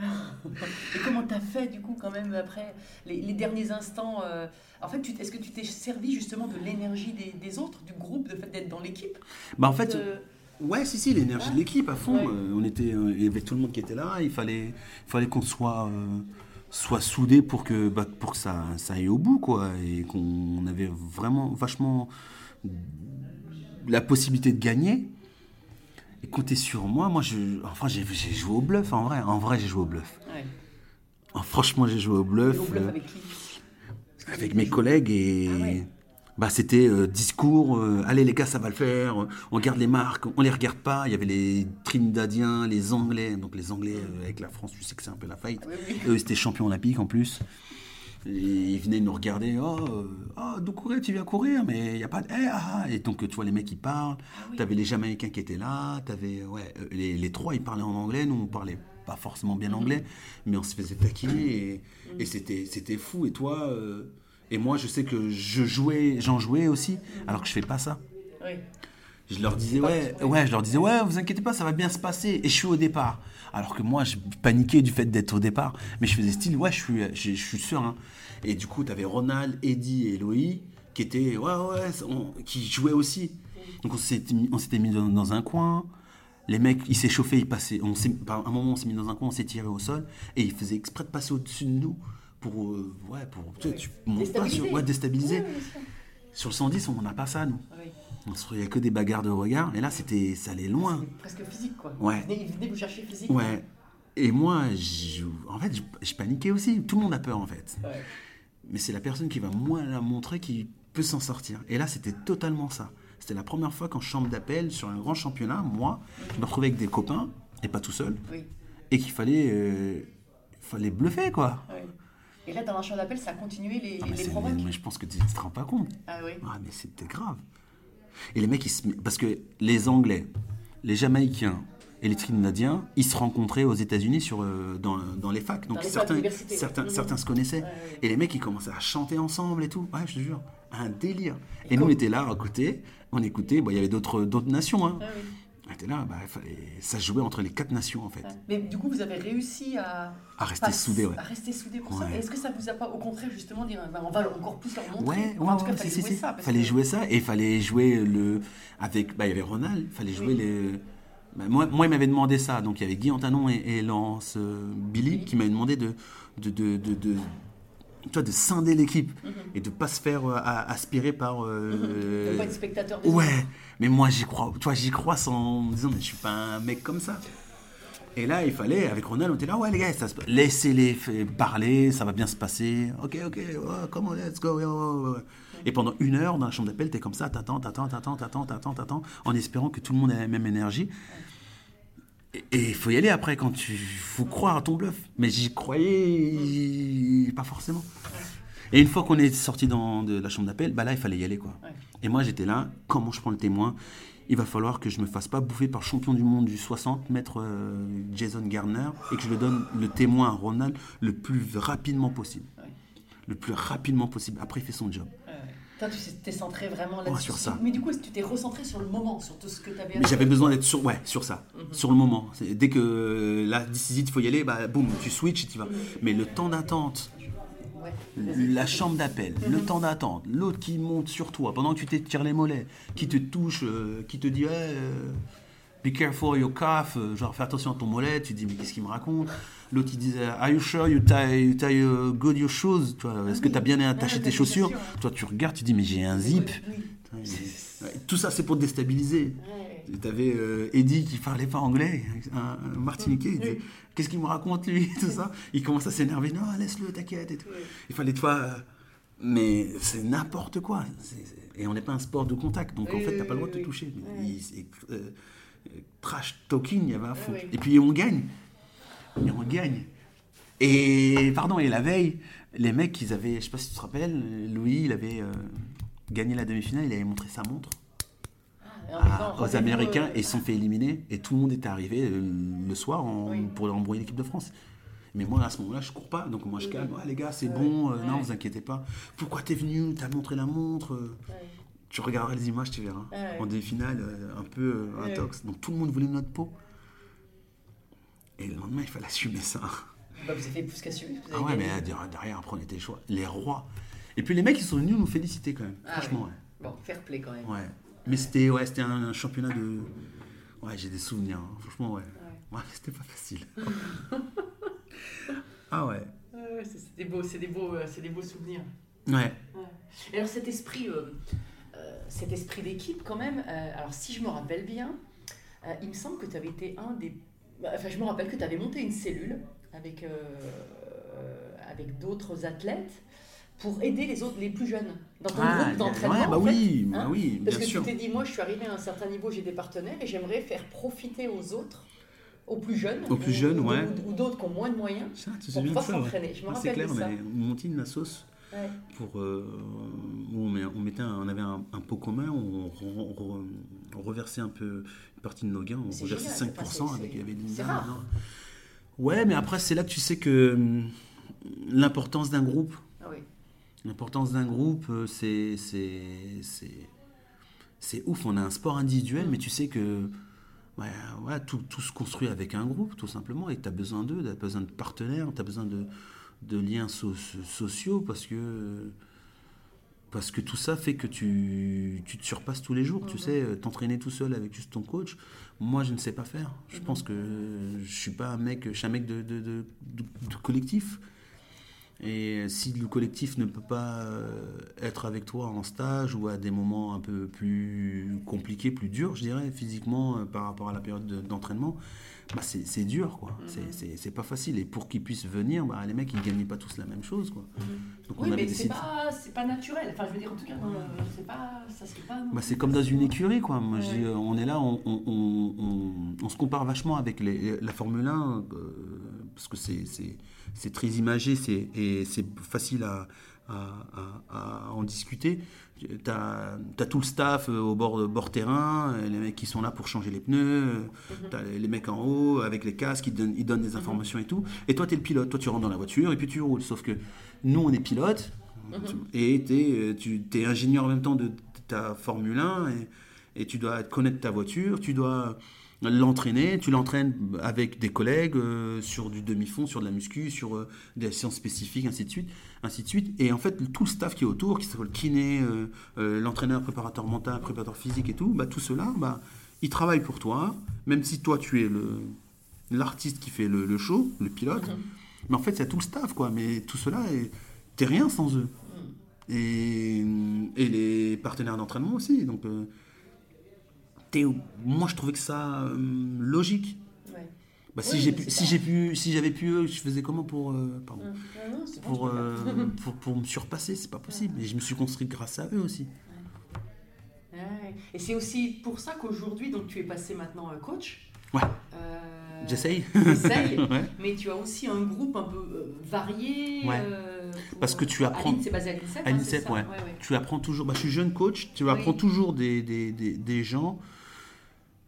Et comment t'as fait du coup quand même après les, les derniers instants euh, En fait, est-ce que tu t'es servi justement de l'énergie des, des autres, du groupe, de fait d'être dans l'équipe? Bah en fait, De- ouais, si, si, l'énergie de l'équipe à fond. Ouais. Euh, on était, euh, il y avait tout le monde qui était là. Il fallait, fallait qu'on soit, euh, soit soudés pour que, bah, pour que ça, ça aille au bout, quoi, et qu'on avait vraiment, vachement la possibilité de gagner. Et compter sur moi, moi, je, enfin, j'ai, joué au bluff, en vrai. En vrai, j'ai joué au bluff. Ouais. Franchement, j'ai joué au bluff. Au bluff euh, avec qui? avec mes collègues et Ah ouais. bah, c'était euh, discours, euh, allez les gars, ça va le faire, on garde les marques, on les regarde pas. Il y avait les Trinidadiens, les Anglais, donc les Anglais euh, avec la France, tu sais que c'est un peu la fight. Oui, oui. Eux, c'était champions olympiques en plus. Ils venaient nous regarder, oh, euh, oh Doucouré, tu viens courir, mais il n'y a pas de. Eh, ah, ah. Et donc, tu vois les mecs qui parlent, oui. t'avais les Jamaïcains qui étaient là, t'avais, ouais, euh, les, les trois, ils parlaient en anglais, nous, on parlait pas forcément bien anglais, mais on se faisait taquiner et, et c'était, c'était fou. Et toi, euh, et moi, je sais que je jouais, j'en jouais aussi, alors que je fais pas ça. Oui. Je leur disais ouais, ouais, je leur disais ouais, vous inquiétez pas, ça va bien se passer. Et je suis au départ. Alors que moi, je paniquais du fait d'être au départ, mais je faisais style ouais, je suis, je, je suis serein. Et du coup, tu avais Ronald, Eddie et Loïc qui étaient ouais ouais, on- qui jouaient aussi. Donc on s'était mis, dans, dans un coin. Les mecs, ils s'échauffaient, ils passaient. On par un moment, on s'est mis dans un coin, on s'est tiré au sol, et ils faisaient exprès de passer au-dessus de nous pour euh, ouais, pour tu, sais, tu montes pas sur, ouais, déstabiliser. Oui, oui. Sur le 110, on n'a pas ça nous. Oui. On se- Il n'y a que des bagarres de regard. Et là, c'était, ça allait loin. Presque physique, quoi. Ouais. Ils venaient, ils venaient vous chercher physique. Ouais. Et moi, je- en fait, je, je paniquais aussi. Tout le monde a peur, en fait. Ouais. Mais c'est la personne qui va moins la montrer qui peut s'en sortir. Et là, c'était totalement ça. C'était la première fois qu'en chambre d'appel, sur un grand championnat, moi, je me retrouvais avec des copains, et pas tout seul, Oui. et qu'il fallait, euh, fallait bluffer, quoi. oui. Et là, dans un champ d'appel, ça a continué les, Ah, les, mais, mais je pense que tu ne te rends pas compte. Ah oui. Ah, mais c'était grave. Et les mecs, ils se... parce que les Anglais, les Jamaïcains et les Trinidadiens, ils se rencontraient aux États-Unis sur euh, dans, dans les facs. Donc les certains, certains, Mhm. certains se connaissaient. Ouais. Et les mecs, ils commençaient à chanter ensemble et tout. Ouais, je te jure, un délire. Et, nous, on était là à côté, on écoutait. Bon, il y avait d'autres d'autres nations. Hein. Ah oui. On était là, bah, ça se jouait entre les quatre nations en fait. Mais du coup, vous avez réussi à, À rester soudés, ouais. à rester soudés pour ça. Ouais. Est-ce que ça vous a pas, au contraire, justement, dit, bah, on va encore plus leur montrer Ouais, ouais, En tout cas, ouais, fallait si, jouer si. ça. Fallait que- jouer ça et il fallait jouer le avec bah il y avait Ronald, fallait jouer Oui. les bah, moi, moi il m'avait demandé ça donc il y avait Guy Antanon et, et Laurence euh, Billy qui m'avaient demandé de de de, de, de- tu vois, de scinder l'équipe Mhm. et de pas se faire euh, aspirer par euh, De pas être spectateur des ouais mais moi j'y crois tu vois j'y crois sans me disant mais je suis pas un mec comme ça et là, il fallait, avec Ronald, on était là, ouais, les gars, ça se- laissez-les parler, ça va bien se passer. Ok, ok, ouais, come on, let's go. Et pendant une heure, dans la chambre d'appel, t'es comme ça, t'attends, t'attends, t'attends, t'attends, t'attends, t'attends, en espérant que tout le monde ait la même énergie. Et il faut y aller après, quand tu. faut croire à ton bluff. Mais j'y croyais pas forcément. Et une fois qu'on est sorti dans de la chambre d'appel, bah là, il fallait y aller, quoi. Ouais. Et moi, j'étais là, comment je prends le témoin? Il va falloir que je me fasse pas bouffer par champion du monde du 60 mètres euh, Jason Garner et que je le donne le témoin à Ronald le plus rapidement possible. Ouais. Le plus rapidement possible. Après, il fait son job. Ouais, ouais. Toi, tu t'es centré vraiment là-dessus. sur ça. Mais du coup, est-ce que tu t'es recentré sur le moment, sur tout ce que tu avais à Mais j'avais besoin d'être sur, ouais, sur ça, sur le moment. Dès que là, d'ici, il faut y aller, bah, boum, tu switches et tu vas. Mais le temps d'attente, Ouais. la chambre d'appel, le temps d'attente, l'autre qui monte sur toi pendant que tu t'étires les mollets, qui te touche, euh, qui te dit ouais, euh, be careful your calf, euh, genre fais attention à ton mollet, tu te dis mais qu'est-ce qu'il me raconte? L'autre il disait are you sure you tie, you tie uh, good your shoes? Tu vois, Est-ce que tu as bien attaché Ouais, tes chaussures? Toi tu regardes, tu dis mais j'ai un zip. Tout ça c'est pour te déstabiliser. Tu avais Eddie qui parlait pas anglais, un, un Martiniquais, il disait Qu'est-ce qu'il me raconte lui? Tout ça. Il commence à s'énerver Non, laisse-le, t'inquiète. Et tout. Il fallait, toi. euh, Mais c'est n'importe quoi. Et on n'est pas un sport de contact, donc en fait, t'as oui, pas le droit de te toucher. Mais il- euh, euh, trash talking, il y avait à fond. Oui. Et puis on gagne. Et on gagne. Et pardon, et la veille, les mecs, ils avaient, je sais pas si tu te rappelles, Louis, il avait euh, gagné la demi-finale, il avait montré sa montre Ah, à- aux Américains euh, et ils se sont fait éliminer. Et tout le monde était arrivé euh, le soir en- Oui. pour embrouiller l'équipe de France. Mais moi, à ce moment-là, je cours pas. Donc moi, je calme. Ah, les gars, c'est bon. euh, Non, vous inquiétez pas. Pourquoi t'es venu? T'as montré la montre. Ouais. Tu regarderas les images, tu verras. Ouais. En demi-finale, un peu intox. Donc tout le monde voulait notre peau. Et le lendemain, il fallait assumer ça. Bah, vous avez fait plus qu'assumer. Ah ouais, gagné. mais euh, derrière, derrière, après, on était les choix. Les rois. Et puis les mecs, ils sont venus nous féliciter quand même. Ah Franchement, oui. ouais. Bon, fair play quand même. Ouais. Mais c'était ouais, c'était un, un championnat de. Ouais, j'ai des souvenirs. hein. Franchement, ouais. Ouais, c'était pas facile. ah ouais. Ouais, c'est c'est des beaux, c'est des beaux, euh, c'est des beaux souvenirs. Ouais. Et alors cet esprit, euh, euh, cet esprit d'équipe quand même. euh, alors si je me rappelle bien, euh, il me semble que tu avais été un des. Bah, Enfin, je me rappelle que tu avais monté une cellule avec euh, euh, avec d'autres athlètes. pour aider les autres, les plus jeunes, dans ton Ah, groupe d'entraînement. ouais, bah en fait, oui, hein. bah oui, Parce bien que sûr. tu t'es dit, moi, je suis arrivé à un certain niveau, j'ai des partenaires et j'aimerais faire profiter aux autres, aux plus jeunes, Aux plus ou- jeunes, ou- ouais. Ou, d'autres qui ont moins de moyens. Ça, Pour de pouvoir ouais. s'entraîner. Je me Ouais, C'est rappelle clair, de on avait monté une sauce Ouais. pour euh, où on, met- on mettait un- on avait un, un pot commun, on, re- re- on reversait un peu une partie de nos gains, on reversait génial, 5% c'est- avec il y avait. Ouais, mais après c'est là que tu sais que hum, l'importance d'un groupe, Ah oui. l'importance d'un groupe, euh, c'est c'est c'est c'est ouf. On a un sport individuel, mais tu sais que ouais, ouais, tout, tout se construit avec un groupe, tout simplement, et tu as besoin d'eux, tu as besoin de partenaires, tu as besoin de, de liens so- sociaux, parce que, parce que tout ça fait que tu, tu te surpasses tous les jours. Tu sais, euh, t'entraîner tout seul avec juste ton coach, moi, je ne sais pas faire. Je pense que je suis pas un mec, je suis un mec de, de, de- collectif. Et si le collectif ne peut pas euh, être avec toi en stage ou à des moments un peu plus compliqués, plus durs, je dirais, physiquement euh, par rapport à la période de- d'entraînement, bah c'est dur, quoi. Mhm. C'est- pas facile. Et pour qu'ils puissent venir, bah, les mecs, ils gagnent pas tous la même chose, quoi. Donc Oui, on avait mais c'est pas, naturel. Enfin, je veux dire, en tout cas, le- pas, ça se fait pas. Bah, c'est comme dans une écurie, quoi. Moi, je Ouais. dis, euh, on est là, on, se compare vachement avec les- la Formule 1, euh, parce que c'est- très imagé c'est- et c'est facile à, à- à- à en discuter. Tu as, tout le staff euh, au bord, bord terrain, euh, les mecs qui sont là pour changer les pneus, as les, les mecs en haut avec les casques, ils donnent, ils donnent des informations et tout. Et toi, tu es le pilote, toi, tu rentres dans la voiture et puis tu roules. Sauf que nous, on est pilote et t'es, euh, tu es ingénieur en même temps de ta Formule 1 et, et tu dois connaître ta voiture, tu dois l'entraîner, tu l'entraînes avec des collègues euh, sur du demi-fond, sur de la muscu, sur euh, des séances spécifiques, ainsi de suite, ainsi de suite. Et en fait, tout le staff qui est autour, qui s'appelle le kiné, euh, euh, l'entraîneur, préparateur mental, préparateur physique et tout, bah, tout cela, bah, ils travaillent pour toi, même si toi tu es le l'artiste qui fait le, le show, le pilote. Mais en fait, c'est tout le staff, quoi. Mais tout cela, est- t'es rien sans eux. Et, et les partenaires d'entraînement aussi. Donc, euh, moi, je trouvais que ça euh, logique. Bah, si Oui, j'ai pu, si j'ai pu, si j'avais pu, je faisais comment pour, euh, pardon, Non, non, c'est bon, pour, tu peux euh, pour, pour me surpasser, c'est pas possible. Et je me suis construit grâce à eux aussi. Ouais. Et c'est aussi pour ça qu'aujourd'hui, donc tu es passé maintenant euh, coach. Ouais. Euh, J'essaye. Ouais. Mais tu as aussi un groupe un peu euh, varié. Euh, pour- Parce que tu apprends- c'est basé à l'INSEP. À hein, l'INSEP, ouais. Tu apprends toujours. Bah, je suis jeune coach, tu Oui. apprends toujours des, des, des, des gens.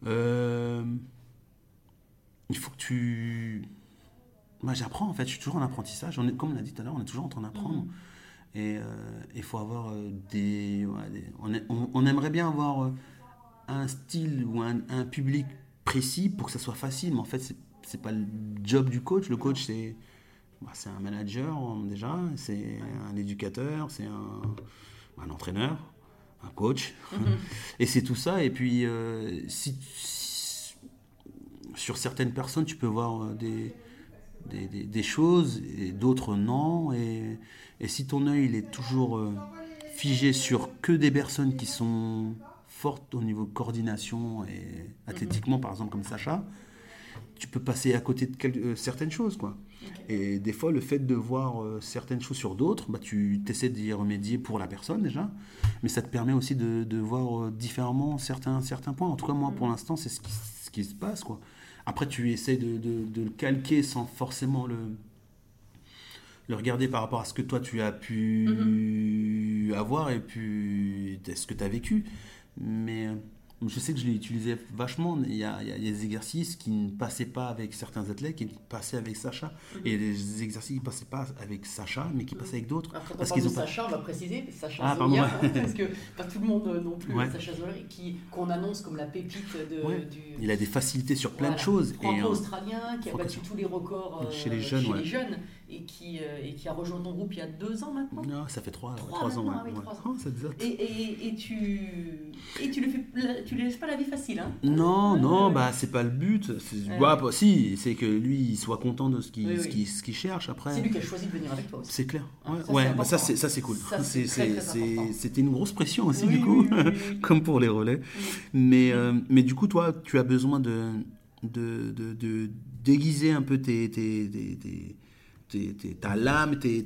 Euh, il faut que tu. Moi, j'apprends en fait, je suis toujours en apprentissage. On est, comme on l'a dit tout à l'heure, on est toujours en train d'apprendre. Mhm. Et euh, il faut avoir euh, des. ouais, des- on, est- on- on aimerait bien avoir euh, un style ou un, un public précis pour que ça soit facile, mais en fait, c'est c'est pas le job du coach. Le coach, c'est. bah, c'est un manager déjà, c'est un éducateur, c'est un, un entraîneur, un coach. Et c'est tout ça. Et puis, euh, si, si- sur certaines personnes, tu peux voir euh, des, des, des- des choses et d'autres non. Et, et si ton œil il est toujours euh, figé sur que des personnes qui sont fortes au niveau coordination et athlétiquement, par exemple, comme Sacha, tu peux passer à côté de euh, certaines choses, quoi. Et des fois, le fait de voir euh, certaines choses sur d'autres, bah, tu essaies d'y remédier pour la personne déjà, mais ça te permet aussi de, de voir euh, différemment certains, certains points. En tout cas, moi, pour l'instant, c'est ce qui, ce qui se passe, quoi. Après, tu essaies de, de- de le calquer sans forcément le, le regarder par rapport à ce que toi, tu as pu avoir et puis ce que tu as vécu. Mais euh, je sais que je l'ai utilisé vachement. Il y, a, il y a des exercices qui ne passaient pas avec certains athlètes, qui passaient avec Sacha. Et y a des exercices qui ne passaient pas avec Sacha, mais qui passaient avec d'autres. Parce qu'ils de ont pas- Sacha, on va préciser, Sacha Ah, Zoya, parce que pas tout le monde euh, non plus, Ouais. Sacha Zoya, qui, qu'on annonce comme la pépite de, Ouais. du... Il a des facilités sur plein de choses. Et, euh, Franco-australien, qui a battu tous les records euh, Chez les jeunes, chez ouais. les jeunes, et qui, euh, et qui a rejoint ton groupe il y a deux ans maintenant? non, ça fait trois, Trois trois ans. ah oui, ouais. trois ans. Oh, ça date. Et, et, et tu et tu le fais tu lui laisses pas la vie facile hein? Non, Ouais, non, ouais. bah c'est pas le but. Bah, bah, si, c'est que lui il soit content de ce qu'il Oui, ce qu'il- ce qu'il cherche après. c'est lui qui a choisi de venir avec toi aussi C'est clair. Ah, Ouais, ça, c'est ouais, bah, ça c'est cool. C'était une grosse pression aussi du coup, comme pour les relais. Mais euh, mais du coup toi tu as besoin de de, de, de déguiser un peu tes tes, tes, tes- tes, tes- ta lame, tes,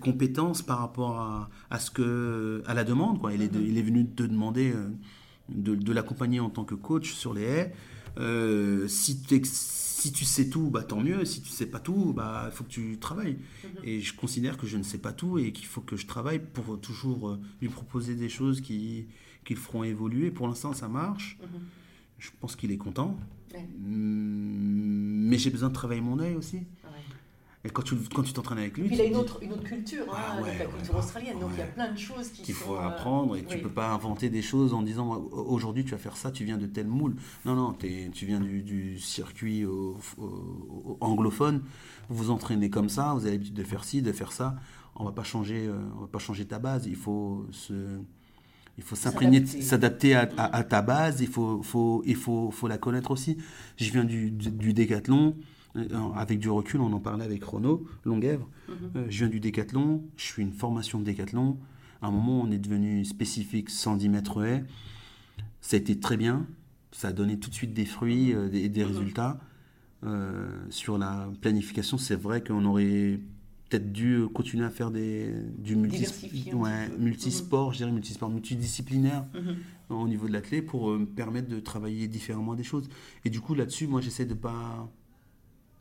compétences par rapport à, à ce que, à la demande. Quoi. Il, est, de- il est venu te demander euh, de, de l'accompagner en tant que coach sur les haies. Euh, si, si tu sais tout, bah, tant mieux. Si tu sais pas tout, bah, il faut que tu travailles. Et je considère que je ne sais pas tout et qu'il faut que je travaille pour toujours euh, lui proposer des choses qui, qui le feront évoluer. Pour l'instant, ça marche. Je pense qu'il est content. Ouais. Mm, Mais j'ai besoin de travailler mon œil aussi. Ouais. Et quand tu quand tu t'entraînes avec lui, Puis il a une autre, une autre culture, hein, Ah ouais, avec la ouais, culture ouais. australienne. Donc il y a Ouais. plein de choses qui qu'il faut sont, euh, apprendre et que tu oui. peux pas inventer des choses en disant aujourd'hui tu vas faire ça, tu viens de tel moule. Non, non, tu viens du, du circuit au- au- au- anglophone, vous vous entraînez comme ça, vous avez l'habitude de faire ci, de faire ça. On va pas changer, euh, on va pas changer ta base. Il faut se, il faut s'imprégner, S'adapter. s'adapter à, à- à ta base. Il faut, faut, il faut, faut la connaître aussi. Je viens du, du, du décathlon. Euh, Avec du recul, on en parlait avec Renaud Longuèvre. Euh, je viens du décathlon, je suis une formation de décathlon. À un moment, on est devenu spécifique 110 mètres haies. Ça a été très bien. Ça a donné tout de suite des fruits et des, des résultats. Euh, sur la planification, c'est vrai qu'on aurait peut-être dû continuer à faire des, du multi, Diversifier un ouais, multisport, je dirais multisport, multidisciplinaire Mhm. au niveau de l'athlé pour euh, me permettre de travailler différemment des choses. Et du coup, là-dessus, moi, j'essaie de pas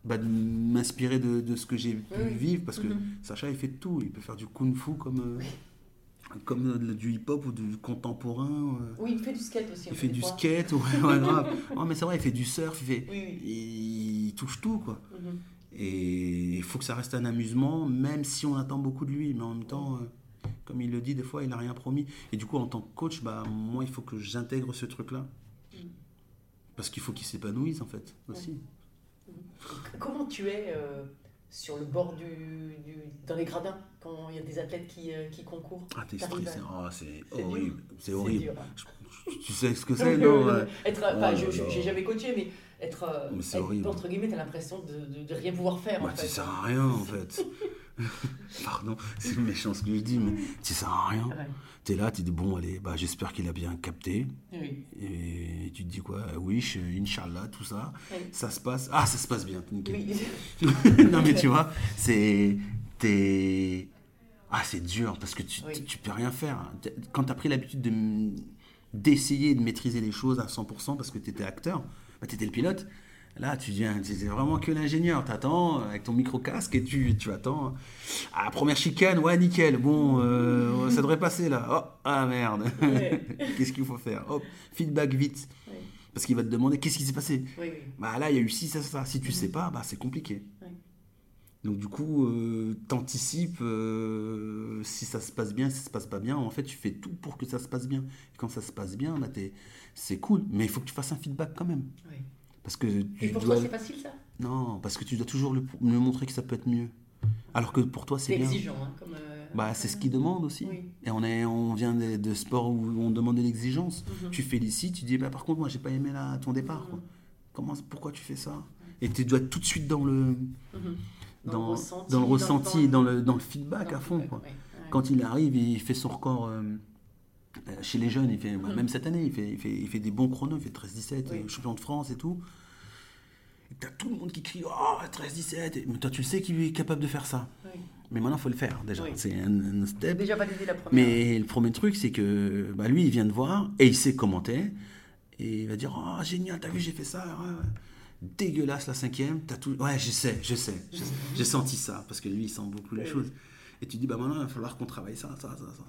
bah, de m'inspirer de, de ce que j'ai pu Oui, vivre parce que Mhm. Sacha, il fait tout. Il peut faire du kung-fu comme, euh, comme euh, du hip-hop ou du contemporain. euh. Oui, il fait du skate aussi. Il fait du fois. skate, ouais, ouais, grave. Non, mais c'est vrai, il fait du surf, il, fait, Oui, oui. il touche tout, quoi. Mhm. Et il faut que ça reste un amusement, même si on attend beaucoup de lui. Mais en même temps, euh, comme il le dit, des fois, il n'a rien promis. Et du coup, en tant que coach, bah, moi, il faut que j'intègre ce truc-là. Parce qu'il faut qu'il s'épanouisse, en fait, aussi. Comment tu es euh, sur le bord du, du- dans les gradins quand il y a des athlètes qui, euh, qui concourent? Ah, t'es stressé. à- Ah, c'est horrible. C'est horrible. dur, hein. Je- Tu sais ce que c'est, non oui. Être, Oh je- je- j'ai jamais coaché, mais être, euh, Mais c'est être, horrible. entre guillemets, t'as l'impression de, de, de rien pouvoir faire. Bah, en tu fait. sers à rien, en fait. Pardon, c'est méchant ce que je dis, mais tu sers à rien. Ouais. T'es là, tu dis, bon, allez, bah, j'espère qu'il a bien capté. Oui. Et tu te dis quoi Wish, Inch'Allah, tout ça. Oui. Ça se passe. Ah, ça se passe bien. nickel. Oui. non, mais tu vois, c'est. T'es. Ah, c'est dur parce que tu, tu peux rien faire. Quand tu as pris l'habitude de d'essayer de maîtriser les choses à 100% parce que tu étais acteur, bah, tu étais le pilote. Là, tu viens, tu es vraiment que l'ingénieur. Tu attends avec ton micro-casque et tu, tu attends. Ah, première chicane, ouais, nickel. Bon, euh, ça devrait passer là. Oh, ah merde. Ouais. Qu'est-ce qu'il faut faire? Hop, feedback vite. Parce qu'il va te demander qu'est-ce qui s'est passé? Bah là, il y a eu ci, ça, ça. Si tu sais pas, bah c'est compliqué. Donc du coup, euh, t'anticipes euh, si ça se passe bien, si ça se passe pas bien. En fait, tu fais tout pour que ça se passe bien. Et quand ça se passe bien, bah, c'est cool. Mais il faut que tu fasses un feedback quand même. Parce que tu Et pour dois... toi, c'est facile ça Non, parce que tu dois toujours le, le montrer que ça peut être mieux. Alors que pour toi, c'est C'est bien. exigeant. Hein, comme, euh, Bah, c'est ce qu'ils demandent aussi. Oui. Et on, est, on vient de, de sports où on demande de l'exigence. Mhm. Tu félicites, tu dis, bah, par contre, moi, j'ai pas aimé là, ton départ. quoi. Comment, pourquoi tu fais ça? Et tu dois être tout de suite dans le, Mhm. dans, le ressenti, dans le dans- ressenti le, dans le feedback à fond. feedback, quoi. ouais, ouais. Quand il arrive, il fait son record euh, chez les jeunes. Il fait, Mhm. Même cette année, il fait, il, fait, il fait des bons chronos. Il fait 13-17, Oui. euh, champion de France et tout. Et t'as tout le monde qui crie Oh, 13-17 Et- Mais toi, tu le sais qu'il est capable de faire ça. Oui. Mais maintenant, il faut le faire déjà. Oui. C'est un, un step. Déjà validé la première. Mais le premier truc, c'est que bah, lui, il vient de voir et il sait commenter. Et il va dire Oh, génial, t'as vu, j'ai fait ça. ouais, ouais. Dégueulasse la cinquième. T'as tout... Ouais, je sais, je sais. je sais. J'ai senti ça parce que lui, il sent beaucoup les Oui. choses. Et tu dis Bah maintenant, il va falloir qu'on travaille ça, ça, ça, ça.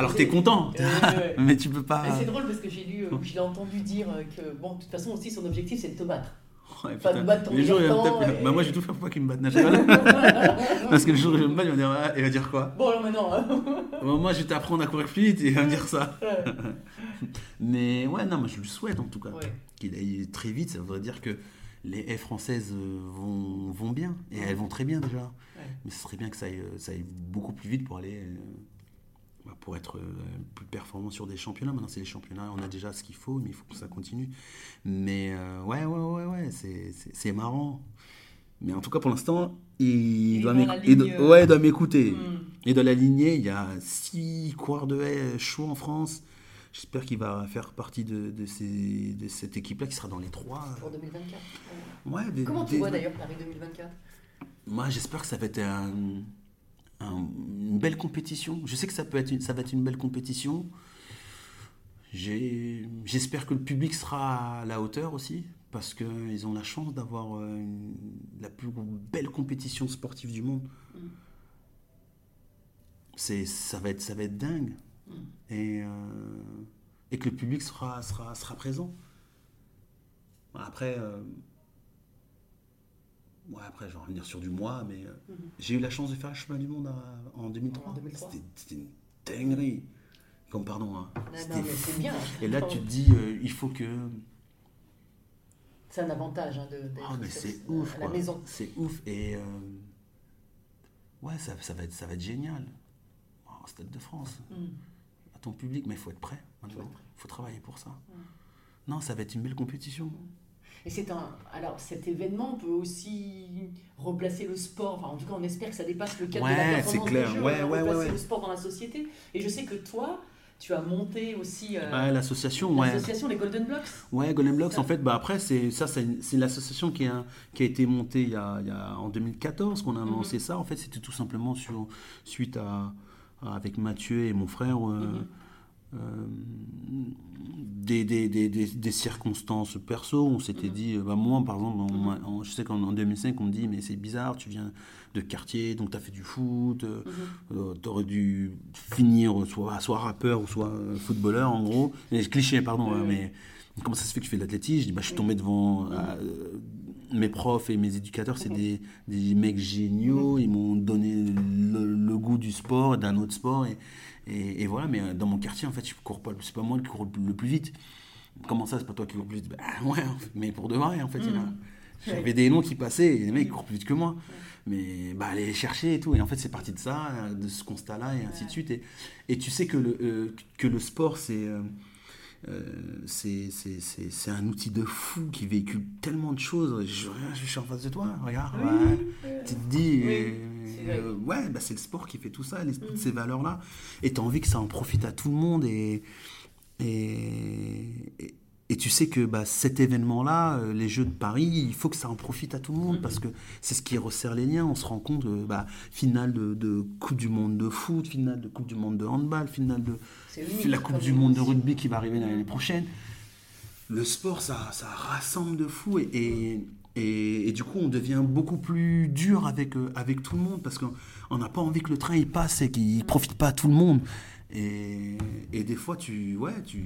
Alors, t'es content, mais tu peux pas. C'est drôle parce que j'ai lu, euh, je l'ai entendu dire euh, que, bon, de toute façon aussi, son objectif, c'est de te battre. Ouais, Pas de battre ton le jour, il va me meilleur taper. temps, Bah, moi, j'ai tout fait pour pas qu'il me batte. Parce que le jour où je me il va dire, Ah, il va dire quoi? Bon, alors maintenant, hein. Bon, Moi, je vais t'apprendre à courir plus vite et il va me dire ça. Mais ouais, non, moi, je le souhaite en tout cas. Ouais. Qu'il aille très vite, ça voudrait dire que les haies françaises euh, vont, vont bien. Et elles vont très bien déjà. Ouais. Mais ce serait bien que ça aille, euh, ça aille beaucoup plus vite pour aller. Bah, pour être euh, plus performant sur des championnats. Maintenant, c'est les championnats, on a déjà ce qu'il faut, mais il faut que ça continue. Mais euh, ouais, ouais, ouais, ouais, c'est- marrant. Mais en tout cas, pour l'instant, il, il doit- ligne, ouais, il doit m'écouter. Hmm. Et dans la lignée, il y a six coureurs de haies chauds en France. J'espère qu'il va faire partie de, de, ces- de cette équipe-là qui sera dans les trois. Pour 2024. ouais. Ouais, des- Comment tu des- vois d'ailleurs Paris 2024 moi, j'espère que ça va être un- un- une belle compétition. Je sais que ça, peut être une, ça va être une belle compétition. J'espère que le public sera à la hauteur aussi, parce qu'ils ont la chance d'avoir euh, la plus belle compétition sportive du monde. C'est, ça, va être, ça va être dingue. Et, euh, et que le public sera, sera, sera présent. Après, euh, ouais, après, je vais revenir sur du mois, mais euh, j'ai eu la chance de faire le chemin du monde à- en 2003. En 2003. C'était, une dinguerie. Comme pardon. hein. Non, C'était non, mais fou. c'est bien. Et là, tu te dis, euh, il faut que. C'est un avantage hein, de- Ah, mais c'est ouf. à la maison. C'est ouf. Et. euh, ouais, ça, ça, va être, ça va être génial. Oh, Stade de France. Mm. À ton public, mais il faut être prêt maintenant. Il faut travailler pour ça. Non, ça va être une belle compétition. Et c'est un. Alors, cet événement peut aussi replacer le sport. Enfin, en tout cas, on espère que ça dépasse le cadre de Ouais, la c'est performance clair. des jeux, Ouais, ouais, replacer le sport dans la société. Et je sais que toi, tu as monté aussi euh, Ouais, l'association, ouais. les Golden Blocks. Ouais, Golden Blocks, en fait, bah après, c'est ça, c'est l'association qui a, qui a été montée il y a, il y a- en 2014 qu'on a Mhm. lancé ça. En fait, c'était tout simplement sur, suite à, à- avec Mathieu et mon frère, euh, Mhm. Des, des, des, des, des circonstances perso. On s'était Mhm. dit, euh, bah moi, par exemple, on m'a- on- je sais qu'en en 2005, on me dit, mais c'est bizarre, tu viens de quartier, donc tu as fait du foot, Mhm. tu aurais dû finir soit, soit rappeur ou soit euh, footballeur, en gros. Et cliché, pardon, hein, mais comment ça se fait que je fais de l'athlétisme? Je dis, bah, je suis tombé devant euh, mes profs et mes éducateurs, c'est des, des mecs géniaux, ils m'ont donné le, le goût du sport, d'un autre sport, et, et, et voilà, mais euh, dans mon quartier, en fait, je cours pas, c'est pas moi qui cours le plus vite. Comment ça, c'est pas toi qui cours plus vite? Bah ouais, mais pour de vrai, en fait, a- j'avais des noms qui passaient, et les mecs ils courent plus vite que moi. Mais bah, aller les chercher et tout. Et en fait, c'est parti de ça, de ce constat-là, et ainsi de suite. Et, et tu sais que le, euh, que le sport, c'est. euh, euh, c'est un outil de fou qui véhicule tellement de choses. Je, suis en face de toi, regarde. ouais. Tu te dis, Oui, c'est euh, ouais, bah, c'est le sport qui fait tout ça, les, toutes ces valeurs-là. Et tu as envie que ça en profite à tout le monde. Et, et, et- et tu sais que bah, cet événement-là, euh, les Jeux de Paris, il faut que ça en profite à tout le monde parce que c'est ce qui resserre les liens. On se rend compte, euh, bah, finale de, de Coupe du Monde de foot, finale de Coupe du Monde de handball, finale de unique la Coupe du Monde de rugby qui va arriver l'année prochaine. Le sport, ça, ça rassemble de fou et, et, et- et du coup, on devient beaucoup plus dur avec, euh, avec tout le monde parce qu'on on n'a pas envie que le train il passe et qu'il ne profite pas à tout le monde. Et, et des fois, tu, ouais, tu,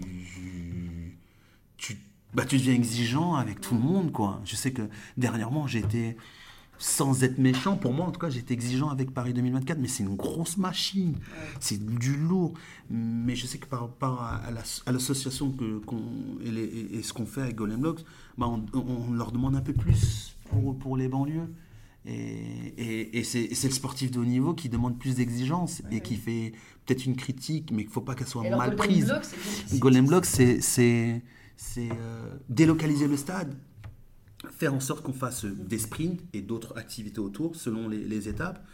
tu, bah, tu deviens exigeant avec tout le monde. Quoi. Je sais que dernièrement, j'étais, sans être méchant, pour moi en tout cas, j'étais exigeant avec Paris 2024, mais c'est une grosse machine, c'est du lourd. Mais je sais que par rapport à, à la- à l'association que, qu'on, et, les- et- et ce qu'on fait avec Golden Blocks, bah, on, on leur demande un peu plus pour, pour les banlieues. Et, et- et c'est, le sportif de haut niveau qui demande plus d'exigence et qui fait peut-être une critique, mais qu'il ne faut pas qu'elle soit mal Golden prise. Blocks, c'est- c'est- c'est, euh, délocaliser le stade, faire en sorte qu'on fasse des sprints et d'autres activités autour selon les, les étapes.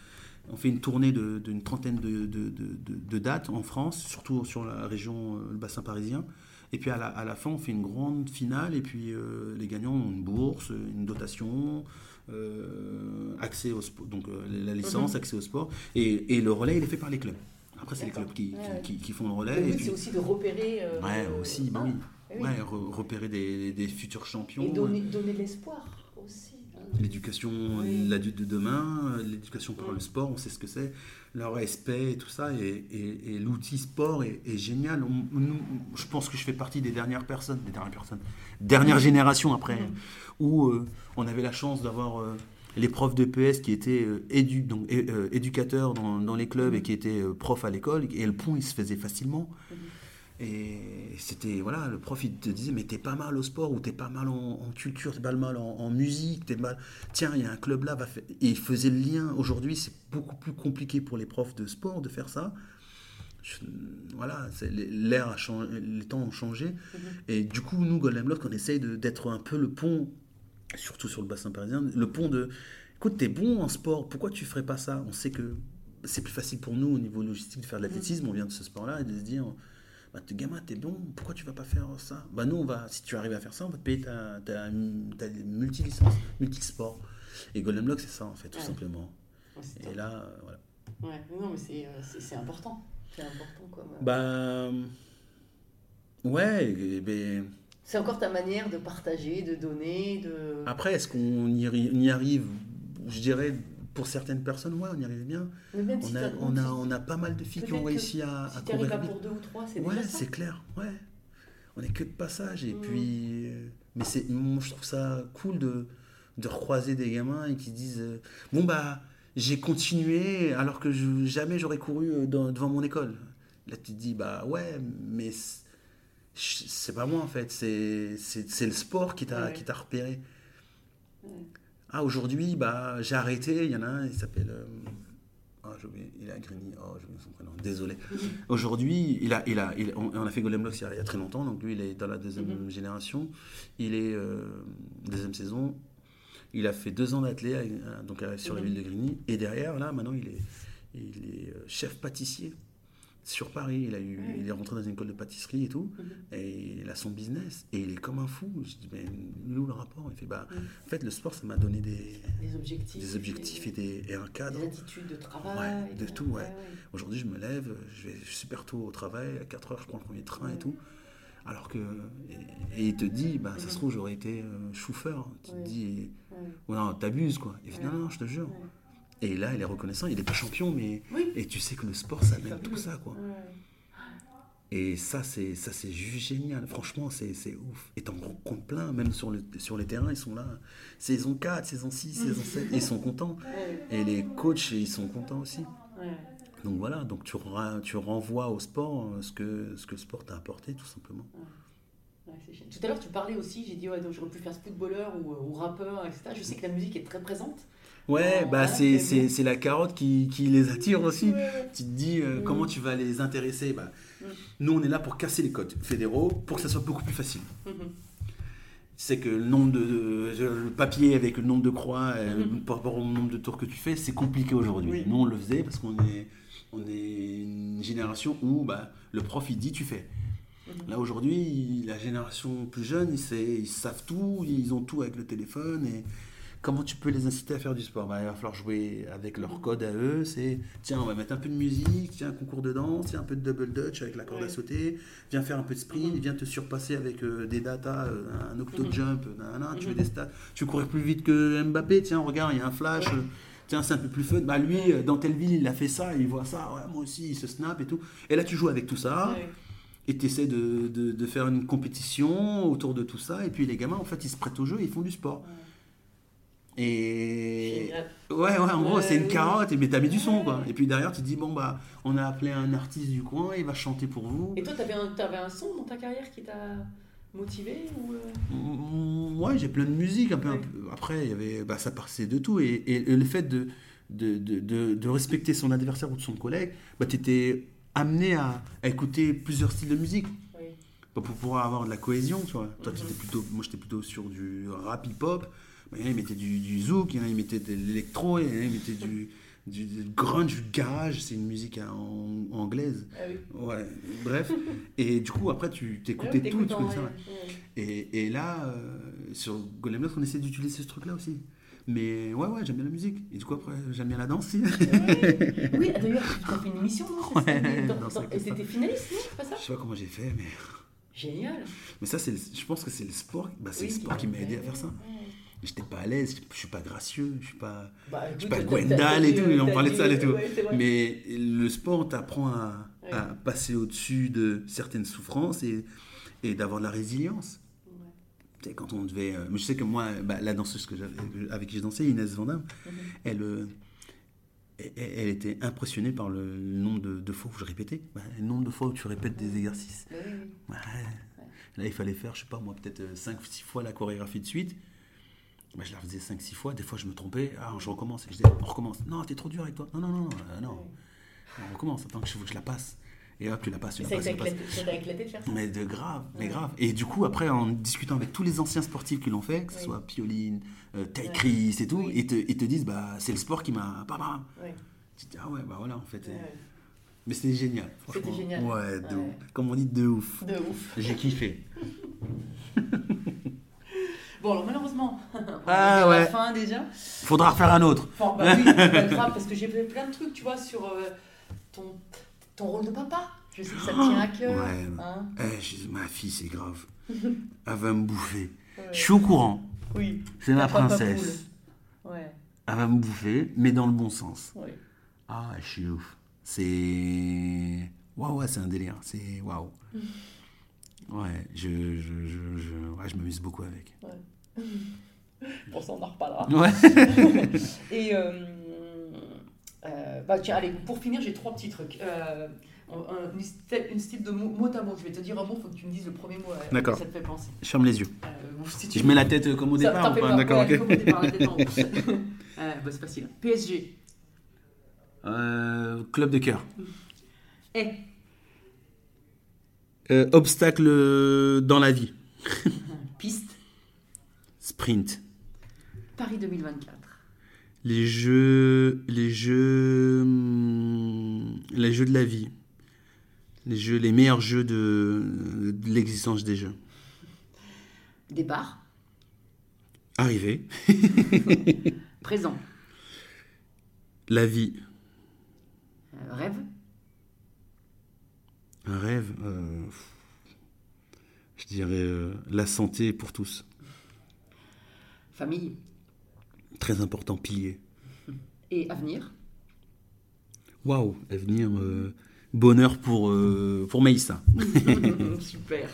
On fait une tournée d'une trentaine de, de- de- de- de dates en France, surtout sur la région, euh, le bassin parisien. Et puis à la, à la fin, on fait une grande finale et puis euh, les gagnants ont une bourse, une dotation, euh, accès au sport, donc euh, la licence, accès au sport. Et, et le relais, il est fait par les clubs. Après, c'est les clubs qui, qui- Ouais. qui- qui font le relais. puis- c'est aussi de repérer. Ouais, aussi, bah ah, oui. Oui. Ouais, re- repérer des, des futurs champions. Et donner, donner l'espoir aussi. hein. L'éducation, Oui. l'adulte de demain, l'éducation par le sport, on sait ce que c'est, le respect et tout ça. Et, et- et l'outil sport est, est génial. On- je pense que je fais partie des dernières personnes, des dernières personnes, dernière génération après, où euh, on avait la chance d'avoir euh, les profs de PS qui étaient euh, édu- donc, éducateurs dans, dans les clubs et qui étaient profs à l'école. Et le pont, il se faisait facilement. Et c'était, voilà, le prof, il te disait, mais t'es pas mal au sport, ou t'es pas mal en, en culture, t'es pas mal en, en musique, t'es mal. Tiens, il y a un club là, va faire. Et il faisait le lien. Aujourd'hui, c'est beaucoup plus compliqué pour les profs de sport de faire ça. Je- voilà, l'air a changé, les temps ont changé. Et du coup, nous, Golden Block, on essaye d'être un peu le pont, surtout sur le bassin parisien, le pont de. Écoute, t'es bon en sport, pourquoi tu ferais pas ça? On sait que c'est plus facile pour nous au niveau logistique de faire de l'athlétisme, on vient de ce sport-là, et de se dire. Bah, t'es gamin, t'es bon, pourquoi tu vas pas faire ça? Bah nous, on va, si tu arrives à faire ça, on va te payer ta, ta, ta multi-licence, multi-sport. Et Golden Block, c'est ça, en fait, tout Ouais. simplement. Et là, euh, voilà. Ouais, non, mais c'est euh, c'est- c'est important. C'est important, quoi. Bah. Ouais, et ben, C'est encore ta manière de partager, de donner, de. après, est-ce qu'on y, y arrive? Je dirais, pour certaines personnes, ouais, on y arrive bien. Si On a, on a, on a pas mal de filles qui ont réussi à, Si à courir pour deux ou trois, c'est Ouais, c'est clair, ouais. On est que de passage. Et Mm. puis. euh, Mais c'est, moi, je trouve ça cool de, de recroiser des gamins et qui disent euh, Bon, bah, j'ai continué alors que je- jamais j'aurais couru euh, dans- devant mon école. Là, tu te dis Bah, ouais, mais c'est, pas moi en fait. C'est, c'est, c'est le sport qui t'a, Ouais. qui t'a repéré. Ouais. Ah, aujourd'hui, bah, j'ai arrêté. Il y en a un, il s'appelle. euh, ah, j'ai oublié, il est à Grigny. Oh, j'ai oublié son prénom. Désolé. Aujourd'hui, il a, il a, il- on, on a fait Golden Blocks il y a, il y a très longtemps. Donc lui, il est dans la deuxième Mhm. génération. Il est euh, deuxième saison. Il a fait deux ans d'athlète euh, donc euh, sur la Mhm. ville de Grigny. Et derrière, là, maintenant, il est, il est chef pâtissier sur Paris. Il, a eu, Ouais. il est rentré dans une école de pâtisserie et tout. Mhm. Et il a son business. Et il est comme un fou. Je dis, mais où le rapport? Il fait, bah, Mhm. en fait, le sport, ça m'a donné des, Des objectifs. des objectifs et, des, et un cadre. Des attitudes de travail. Ouais, de tout, ouais. ouais. Aujourd'hui, je me lève, je vais super tôt au travail, à 4 heures, je prends le premier train et tout. Alors que. Et, et il te dit, bah, ça se trouve, j'aurais été euh, chauffeur. Tu te dis, oh non, t'abuses, quoi. Il fait, non, non, je te jure. Et là, il est reconnaissant, il n'est pas champion, mais. Oui. Et tu sais que le sport, ça mène tout ça, quoi. Ouais. Et ça, c'est ça c'est juste génial. Franchement, c'est ouf. Et t'en rencontres plein, même sur, le, sur les terrains, ils sont là. Saison 4, saison 6, saison 7, ils sont contents. Et les coachs, ils sont contents aussi. Donc voilà, donc tu, tu renvoies au sport euh, ce que, ce que le sport t'a apporté, tout simplement. Ouais. Tout à l'heure, tu parlais aussi, j'ai dit, ouais, j'aurais pu faire footballeur ou, ou rappeur, etc. Je sais que la musique est très présente. Ouais, Oh, bah ouais, c'est, c'est c'est, la carotte qui, qui les attire aussi. Tu te dis euh, Mm. comment tu vas les intéresser. Bah, Mm. Nous, on est là pour casser les codes fédéraux pour que ça soit beaucoup plus facile. Mhm. C'est que le nombre de, de- le papier avec le nombre de croix euh, Mhm. par rapport au nombre de tours que tu fais, c'est compliqué aujourd'hui. Oui. Nous, on le faisait parce qu'on est, on est une génération où bah, le prof il dit tu fais. Mhm. Là aujourd'hui, la génération plus jeune, ils, sa- ils savent tout, ils ont tout avec le téléphone. Et comment tu peux les inciter à faire du sport? Bah, Il va falloir jouer avec leur code à eux. C'est tiens, on va mettre un peu de musique, tiens, un concours de danse, tiens, un peu de double dutch avec la corde à sauter, viens faire un peu de sprint, viens te surpasser avec euh, des data, euh, un octo jump, nanana, tu veux des stats, tu veux courir plus vite que Mbappé, tiens, regarde, il y a un flash. euh, Tiens, c'est un peu plus fun. Bah lui, dans telle ville, il a fait ça, il voit ça. Ouais, moi aussi, il se snap et tout. Et là, tu joues avec tout ça Ouais. et tu essaies de, de- de faire une compétition autour de tout ça. Et puis les gamins, en fait, ils se prêtent au jeu et ils font du sport. Et. Génial. Ouais, ouais, en gros, Ouais, c'est une oui. carotte, mais t'as mis du son, quoi. Et puis derrière, tu te dis, bon, bah, on a appelé un artiste du coin, il va chanter pour vous. Et toi, t'avais un, t'avais un son dans ta carrière qui t'a motivé ou euh, Mm, Ouais, j'ai plein de musique. Un peu, un Ouais. peu. Après, il y avait, bah, ça passait de tout. Et, et le fait de, de, de, de- de respecter son adversaire ou de son collègue, bah, tu étais amené à, à écouter plusieurs styles de musique. Oui. Bah, pour pouvoir avoir de la cohésion, tu vois. Toi, t'étais plutôt, moi, j'étais plutôt sur du rap hip-hop. Il y en a, ils mettaient du, du zouk, il y en a, ils mettaient de l'électro, il y en a, ils mettaient du, du, du grunge, du garage. C'est une musique en- anglaise. Ah oui. Ouais, bref. et du coup, après, tu t'écoutais tout, tu connaissais. Et, et là, euh, sur Golem Lost, on essaie d'utiliser ce truc-là aussi. Mais ouais, ouais, j'aime bien la musique. Et du coup, après, j'aime bien la danse aussi. Oui, ah, d'ailleurs, tu as fait une émission, non Ouais, c'était finaliste, non pas ça Je sais pas comment j'ai fait, mais. Génial. Mais ça, c'est le- je pense que c'est le sport, bah, c'est Oui, le sport qui m'a aidé à faire ça. ouais. J'étais pas à l'aise, je suis pas gracieux, je suis pas. Bah, Je suis pas Gwendal et tout, on parlait de ça et tout. ouais. Mais le sport t'apprend à, Ouais. à passer au-dessus de certaines souffrances et, et d'avoir de la résilience. Ouais. Quand on devait. euh, mais je sais que moi, bah, la danseuse que avec qui j'ai dansé, Inès Vandamme, Mhm. elle, euh, elle, elle était impressionnée par le nombre de, de fois où je répétais. Bah, le nombre de fois où tu répètes des exercices. Là, il fallait faire, je sais pas moi, peut-être 5-6 fois la chorégraphie de suite. Bah, je la faisais 5-6 fois. Des fois, je me trompais. Ah, je recommence. Et je disais, on recommence. Non, t'es trop dur avec toi. Non, non, non, non. euh, non. On recommence. Attends que je, la passe. Et hop, tu la passes, tu Mais la ça passes, t'a tu la passes. éclaté, ça t'a éclaté de faire ça Mais de grave, mais Ouais. grave. Et du coup, après, en discutant avec tous les anciens sportifs qui l'ont fait, que ce Oui. soit Pioline, euh, Ouais. Chris et tout, Oui. ils, te, ils te disent, bah, c'est le sport qui m'a. Bam. Ouais. Tu te dis, ah ouais, bah voilà, en fait. Euh, Mais c'était génial, C'était génial. Ouais, de. Comme on dit, de ouf. De ouf. J'ai kiffé. Bon, alors malheureusement, on Ah, est à ouais. la fin déjà. Faudra refaire un autre. Enfin, bah oui, c'est pas grave, parce que j'ai fait plein de trucs, tu vois, sur euh, ton, ton rôle de papa. Je sais que ça te tient à cœur. Ouais. hein. Eh, je- ma fille, c'est grave. Elle va me bouffer. Ouais. Je suis au courant. Oui. C'est ma princesse. Ouais, Elle va me bouffer, mais dans le bon sens. ouais. Ah, je suis ouf. C'est. Waouh, ouais, c'est un délire. C'est waouh. Ouais, je, je, je, je- ouais, je m'amuse beaucoup avec. Bon, ça, on en reparlera. Ouais. Et euh, euh, bah tiens, allez, pour finir, j'ai trois petits trucs. Euh, un, un- une, style, une style de mot, mot à mot. Je vais te dire un mot, faut que tu me dises le premier mot. euh, D'accord. Ça te fait penser. Je ferme les yeux. Euh, si tu- Je mets la tête comme au Ça, départ ou pas D'accord, ouais, ok. comme au départ, la tête en haut. Euh, bah, c'est facile. PSG. Euh, club de cœur. Eh, Euh, obstacle euh, dans la vie. piste. Sprint. Paris 2024. Les jeux, les jeux, hum, les jeux de la vie. Les jeux, les meilleurs jeux de, de l'existence des jeux. Départ. Arrivé. Présent. La vie. Euh, rêve. Un rêve. euh, je dirais euh, la santé pour tous. Famille. Très important pilier. Et avenir. Waouh, avenir. euh, bonheur pour, pour Maïssa. Super.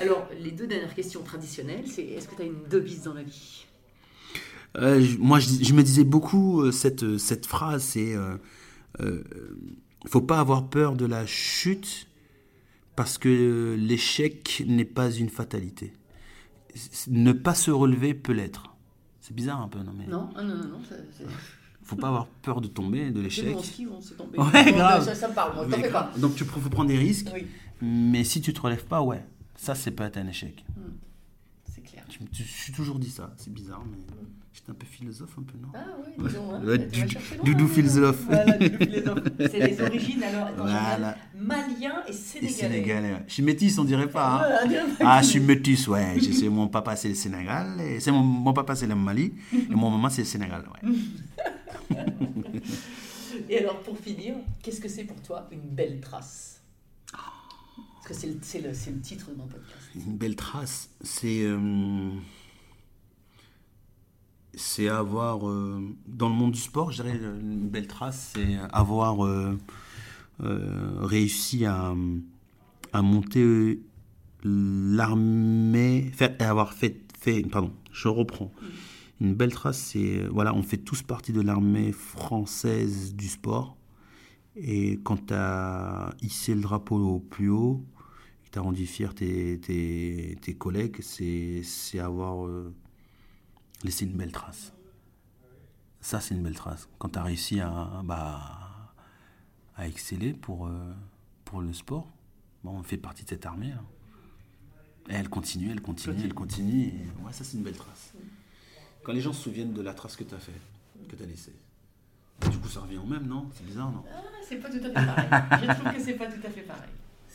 Alors, les deux dernières questions traditionnelles, c'est est-ce que tu as une devise dans la vie? Moi, je, me disais beaucoup cette, cette phrase, c'est euh, euh, faut pas avoir peur de la chute parce que l'échec n'est pas une fatalité. C- Ne pas se relever peut l'être. C'est bizarre un peu, non mais Non, ah, non, non, non. ça- c'est- faut pas avoir peur de tomber, de l'échec. on s'est tombé. Ouais, grave. Ça, ça me parle, moi, t'en fais pas. Donc tu faut prendre des risques, Oui, mais si tu te relèves pas, ouais, ça c'est pas être un échec. clair. Je me suis toujours dit ça, c'est bizarre, mais j'étais un peu philosophe un peu, non? Ah oui, disons. Hein, Ouais, du- Doudou hein. philosophe. Voilà, Doudou philosophe. C'est les origines, alors, attends, Voilà. malien et Et sénégalais. sénégalais. ouais. Je suis métisse, on dirait pas. hein. Voilà. Ah, je suis métisse, ouais. Je sais, mon papa c'est le Sénégal, et c'est mon, mon papa c'est le Mali, et mon maman c'est le Sénégal. Ouais. Et alors, pour finir, qu'est-ce que c'est pour toi une belle trace? Parce que c'est le, c'est le- c'est le titre de mon podcast. Une belle trace, c'est euh, c'est avoir euh, dans le monde du sport, je dirais une belle trace, c'est avoir euh, réussi à, à monter l'armée, faire- avoir fait, fait, pardon, je reprends. Une belle trace, c'est voilà, on fait tous partie de l'armée française du sport. Et quand tu as hissé le drapeau au plus haut, tu as rendu fier tes, tes, tes collègues, c'est avoir euh, laissé une belle trace. Ça, c'est une belle trace. Quand tu as réussi à, bah, à exceller pour, euh, pour le sport, on fait partie de cette armée. Et elle continue, elle continue, elle continue. ouais, ça, c'est une belle trace. Quand les gens se souviennent de la trace que tu as fait, que tu as laissée. Du coup, ça revient au même, non? C'est bizarre, non? Ah, c'est pas tout à fait pareil. Je trouve que c'est pas tout à fait pareil.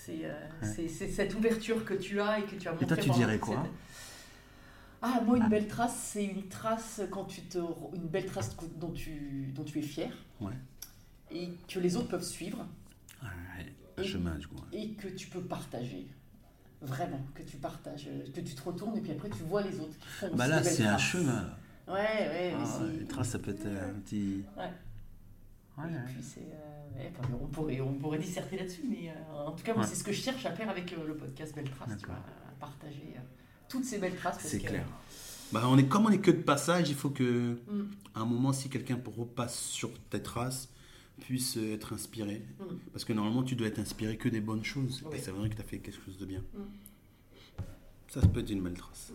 C'est euh, c'est- cette ouverture que tu as et que tu as montré. toi, tu dirais quoi cette- Ah, moi, une belle trace, c'est une trace quand tu te, une belle trace dont tu, dont tu es fier Ouais. et que les autres peuvent suivre Ouais, un chemin, du coup. et que tu peux partager. Vraiment, que tu partages, que tu te retournes et puis après tu vois les autres qui font Bah là, c'est un chemin. là. Ouais, ouais, Ah, une trace, ça peut être un petit. Ouais. Ouais, Et puis c'est, euh, ouais, enfin, on, pourrait, on pourrait disserter là-dessus, mais euh, en tout cas, moi, Ouais. c'est ce que je cherche à faire avec euh, le podcast Belle Trace, tu vois, à partager euh, toutes ces belles traces. C'est clair. Bah, on est, comme on est que de passage, il faut que, Mm. à un moment, si quelqu'un repasse sur tes traces, puisse être inspiré. Mm. Parce que normalement, tu dois être inspiré que des bonnes choses. Oui. Et c'est vrai que tu as fait quelque chose de bien. Mm. Ça, ça peut être une belle trace.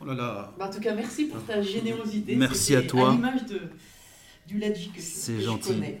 Oh là là. Bah, en tout cas, merci pour ta générosité. Merci à toi. À l'image du Ladji que, je- C'est je gentil. connais.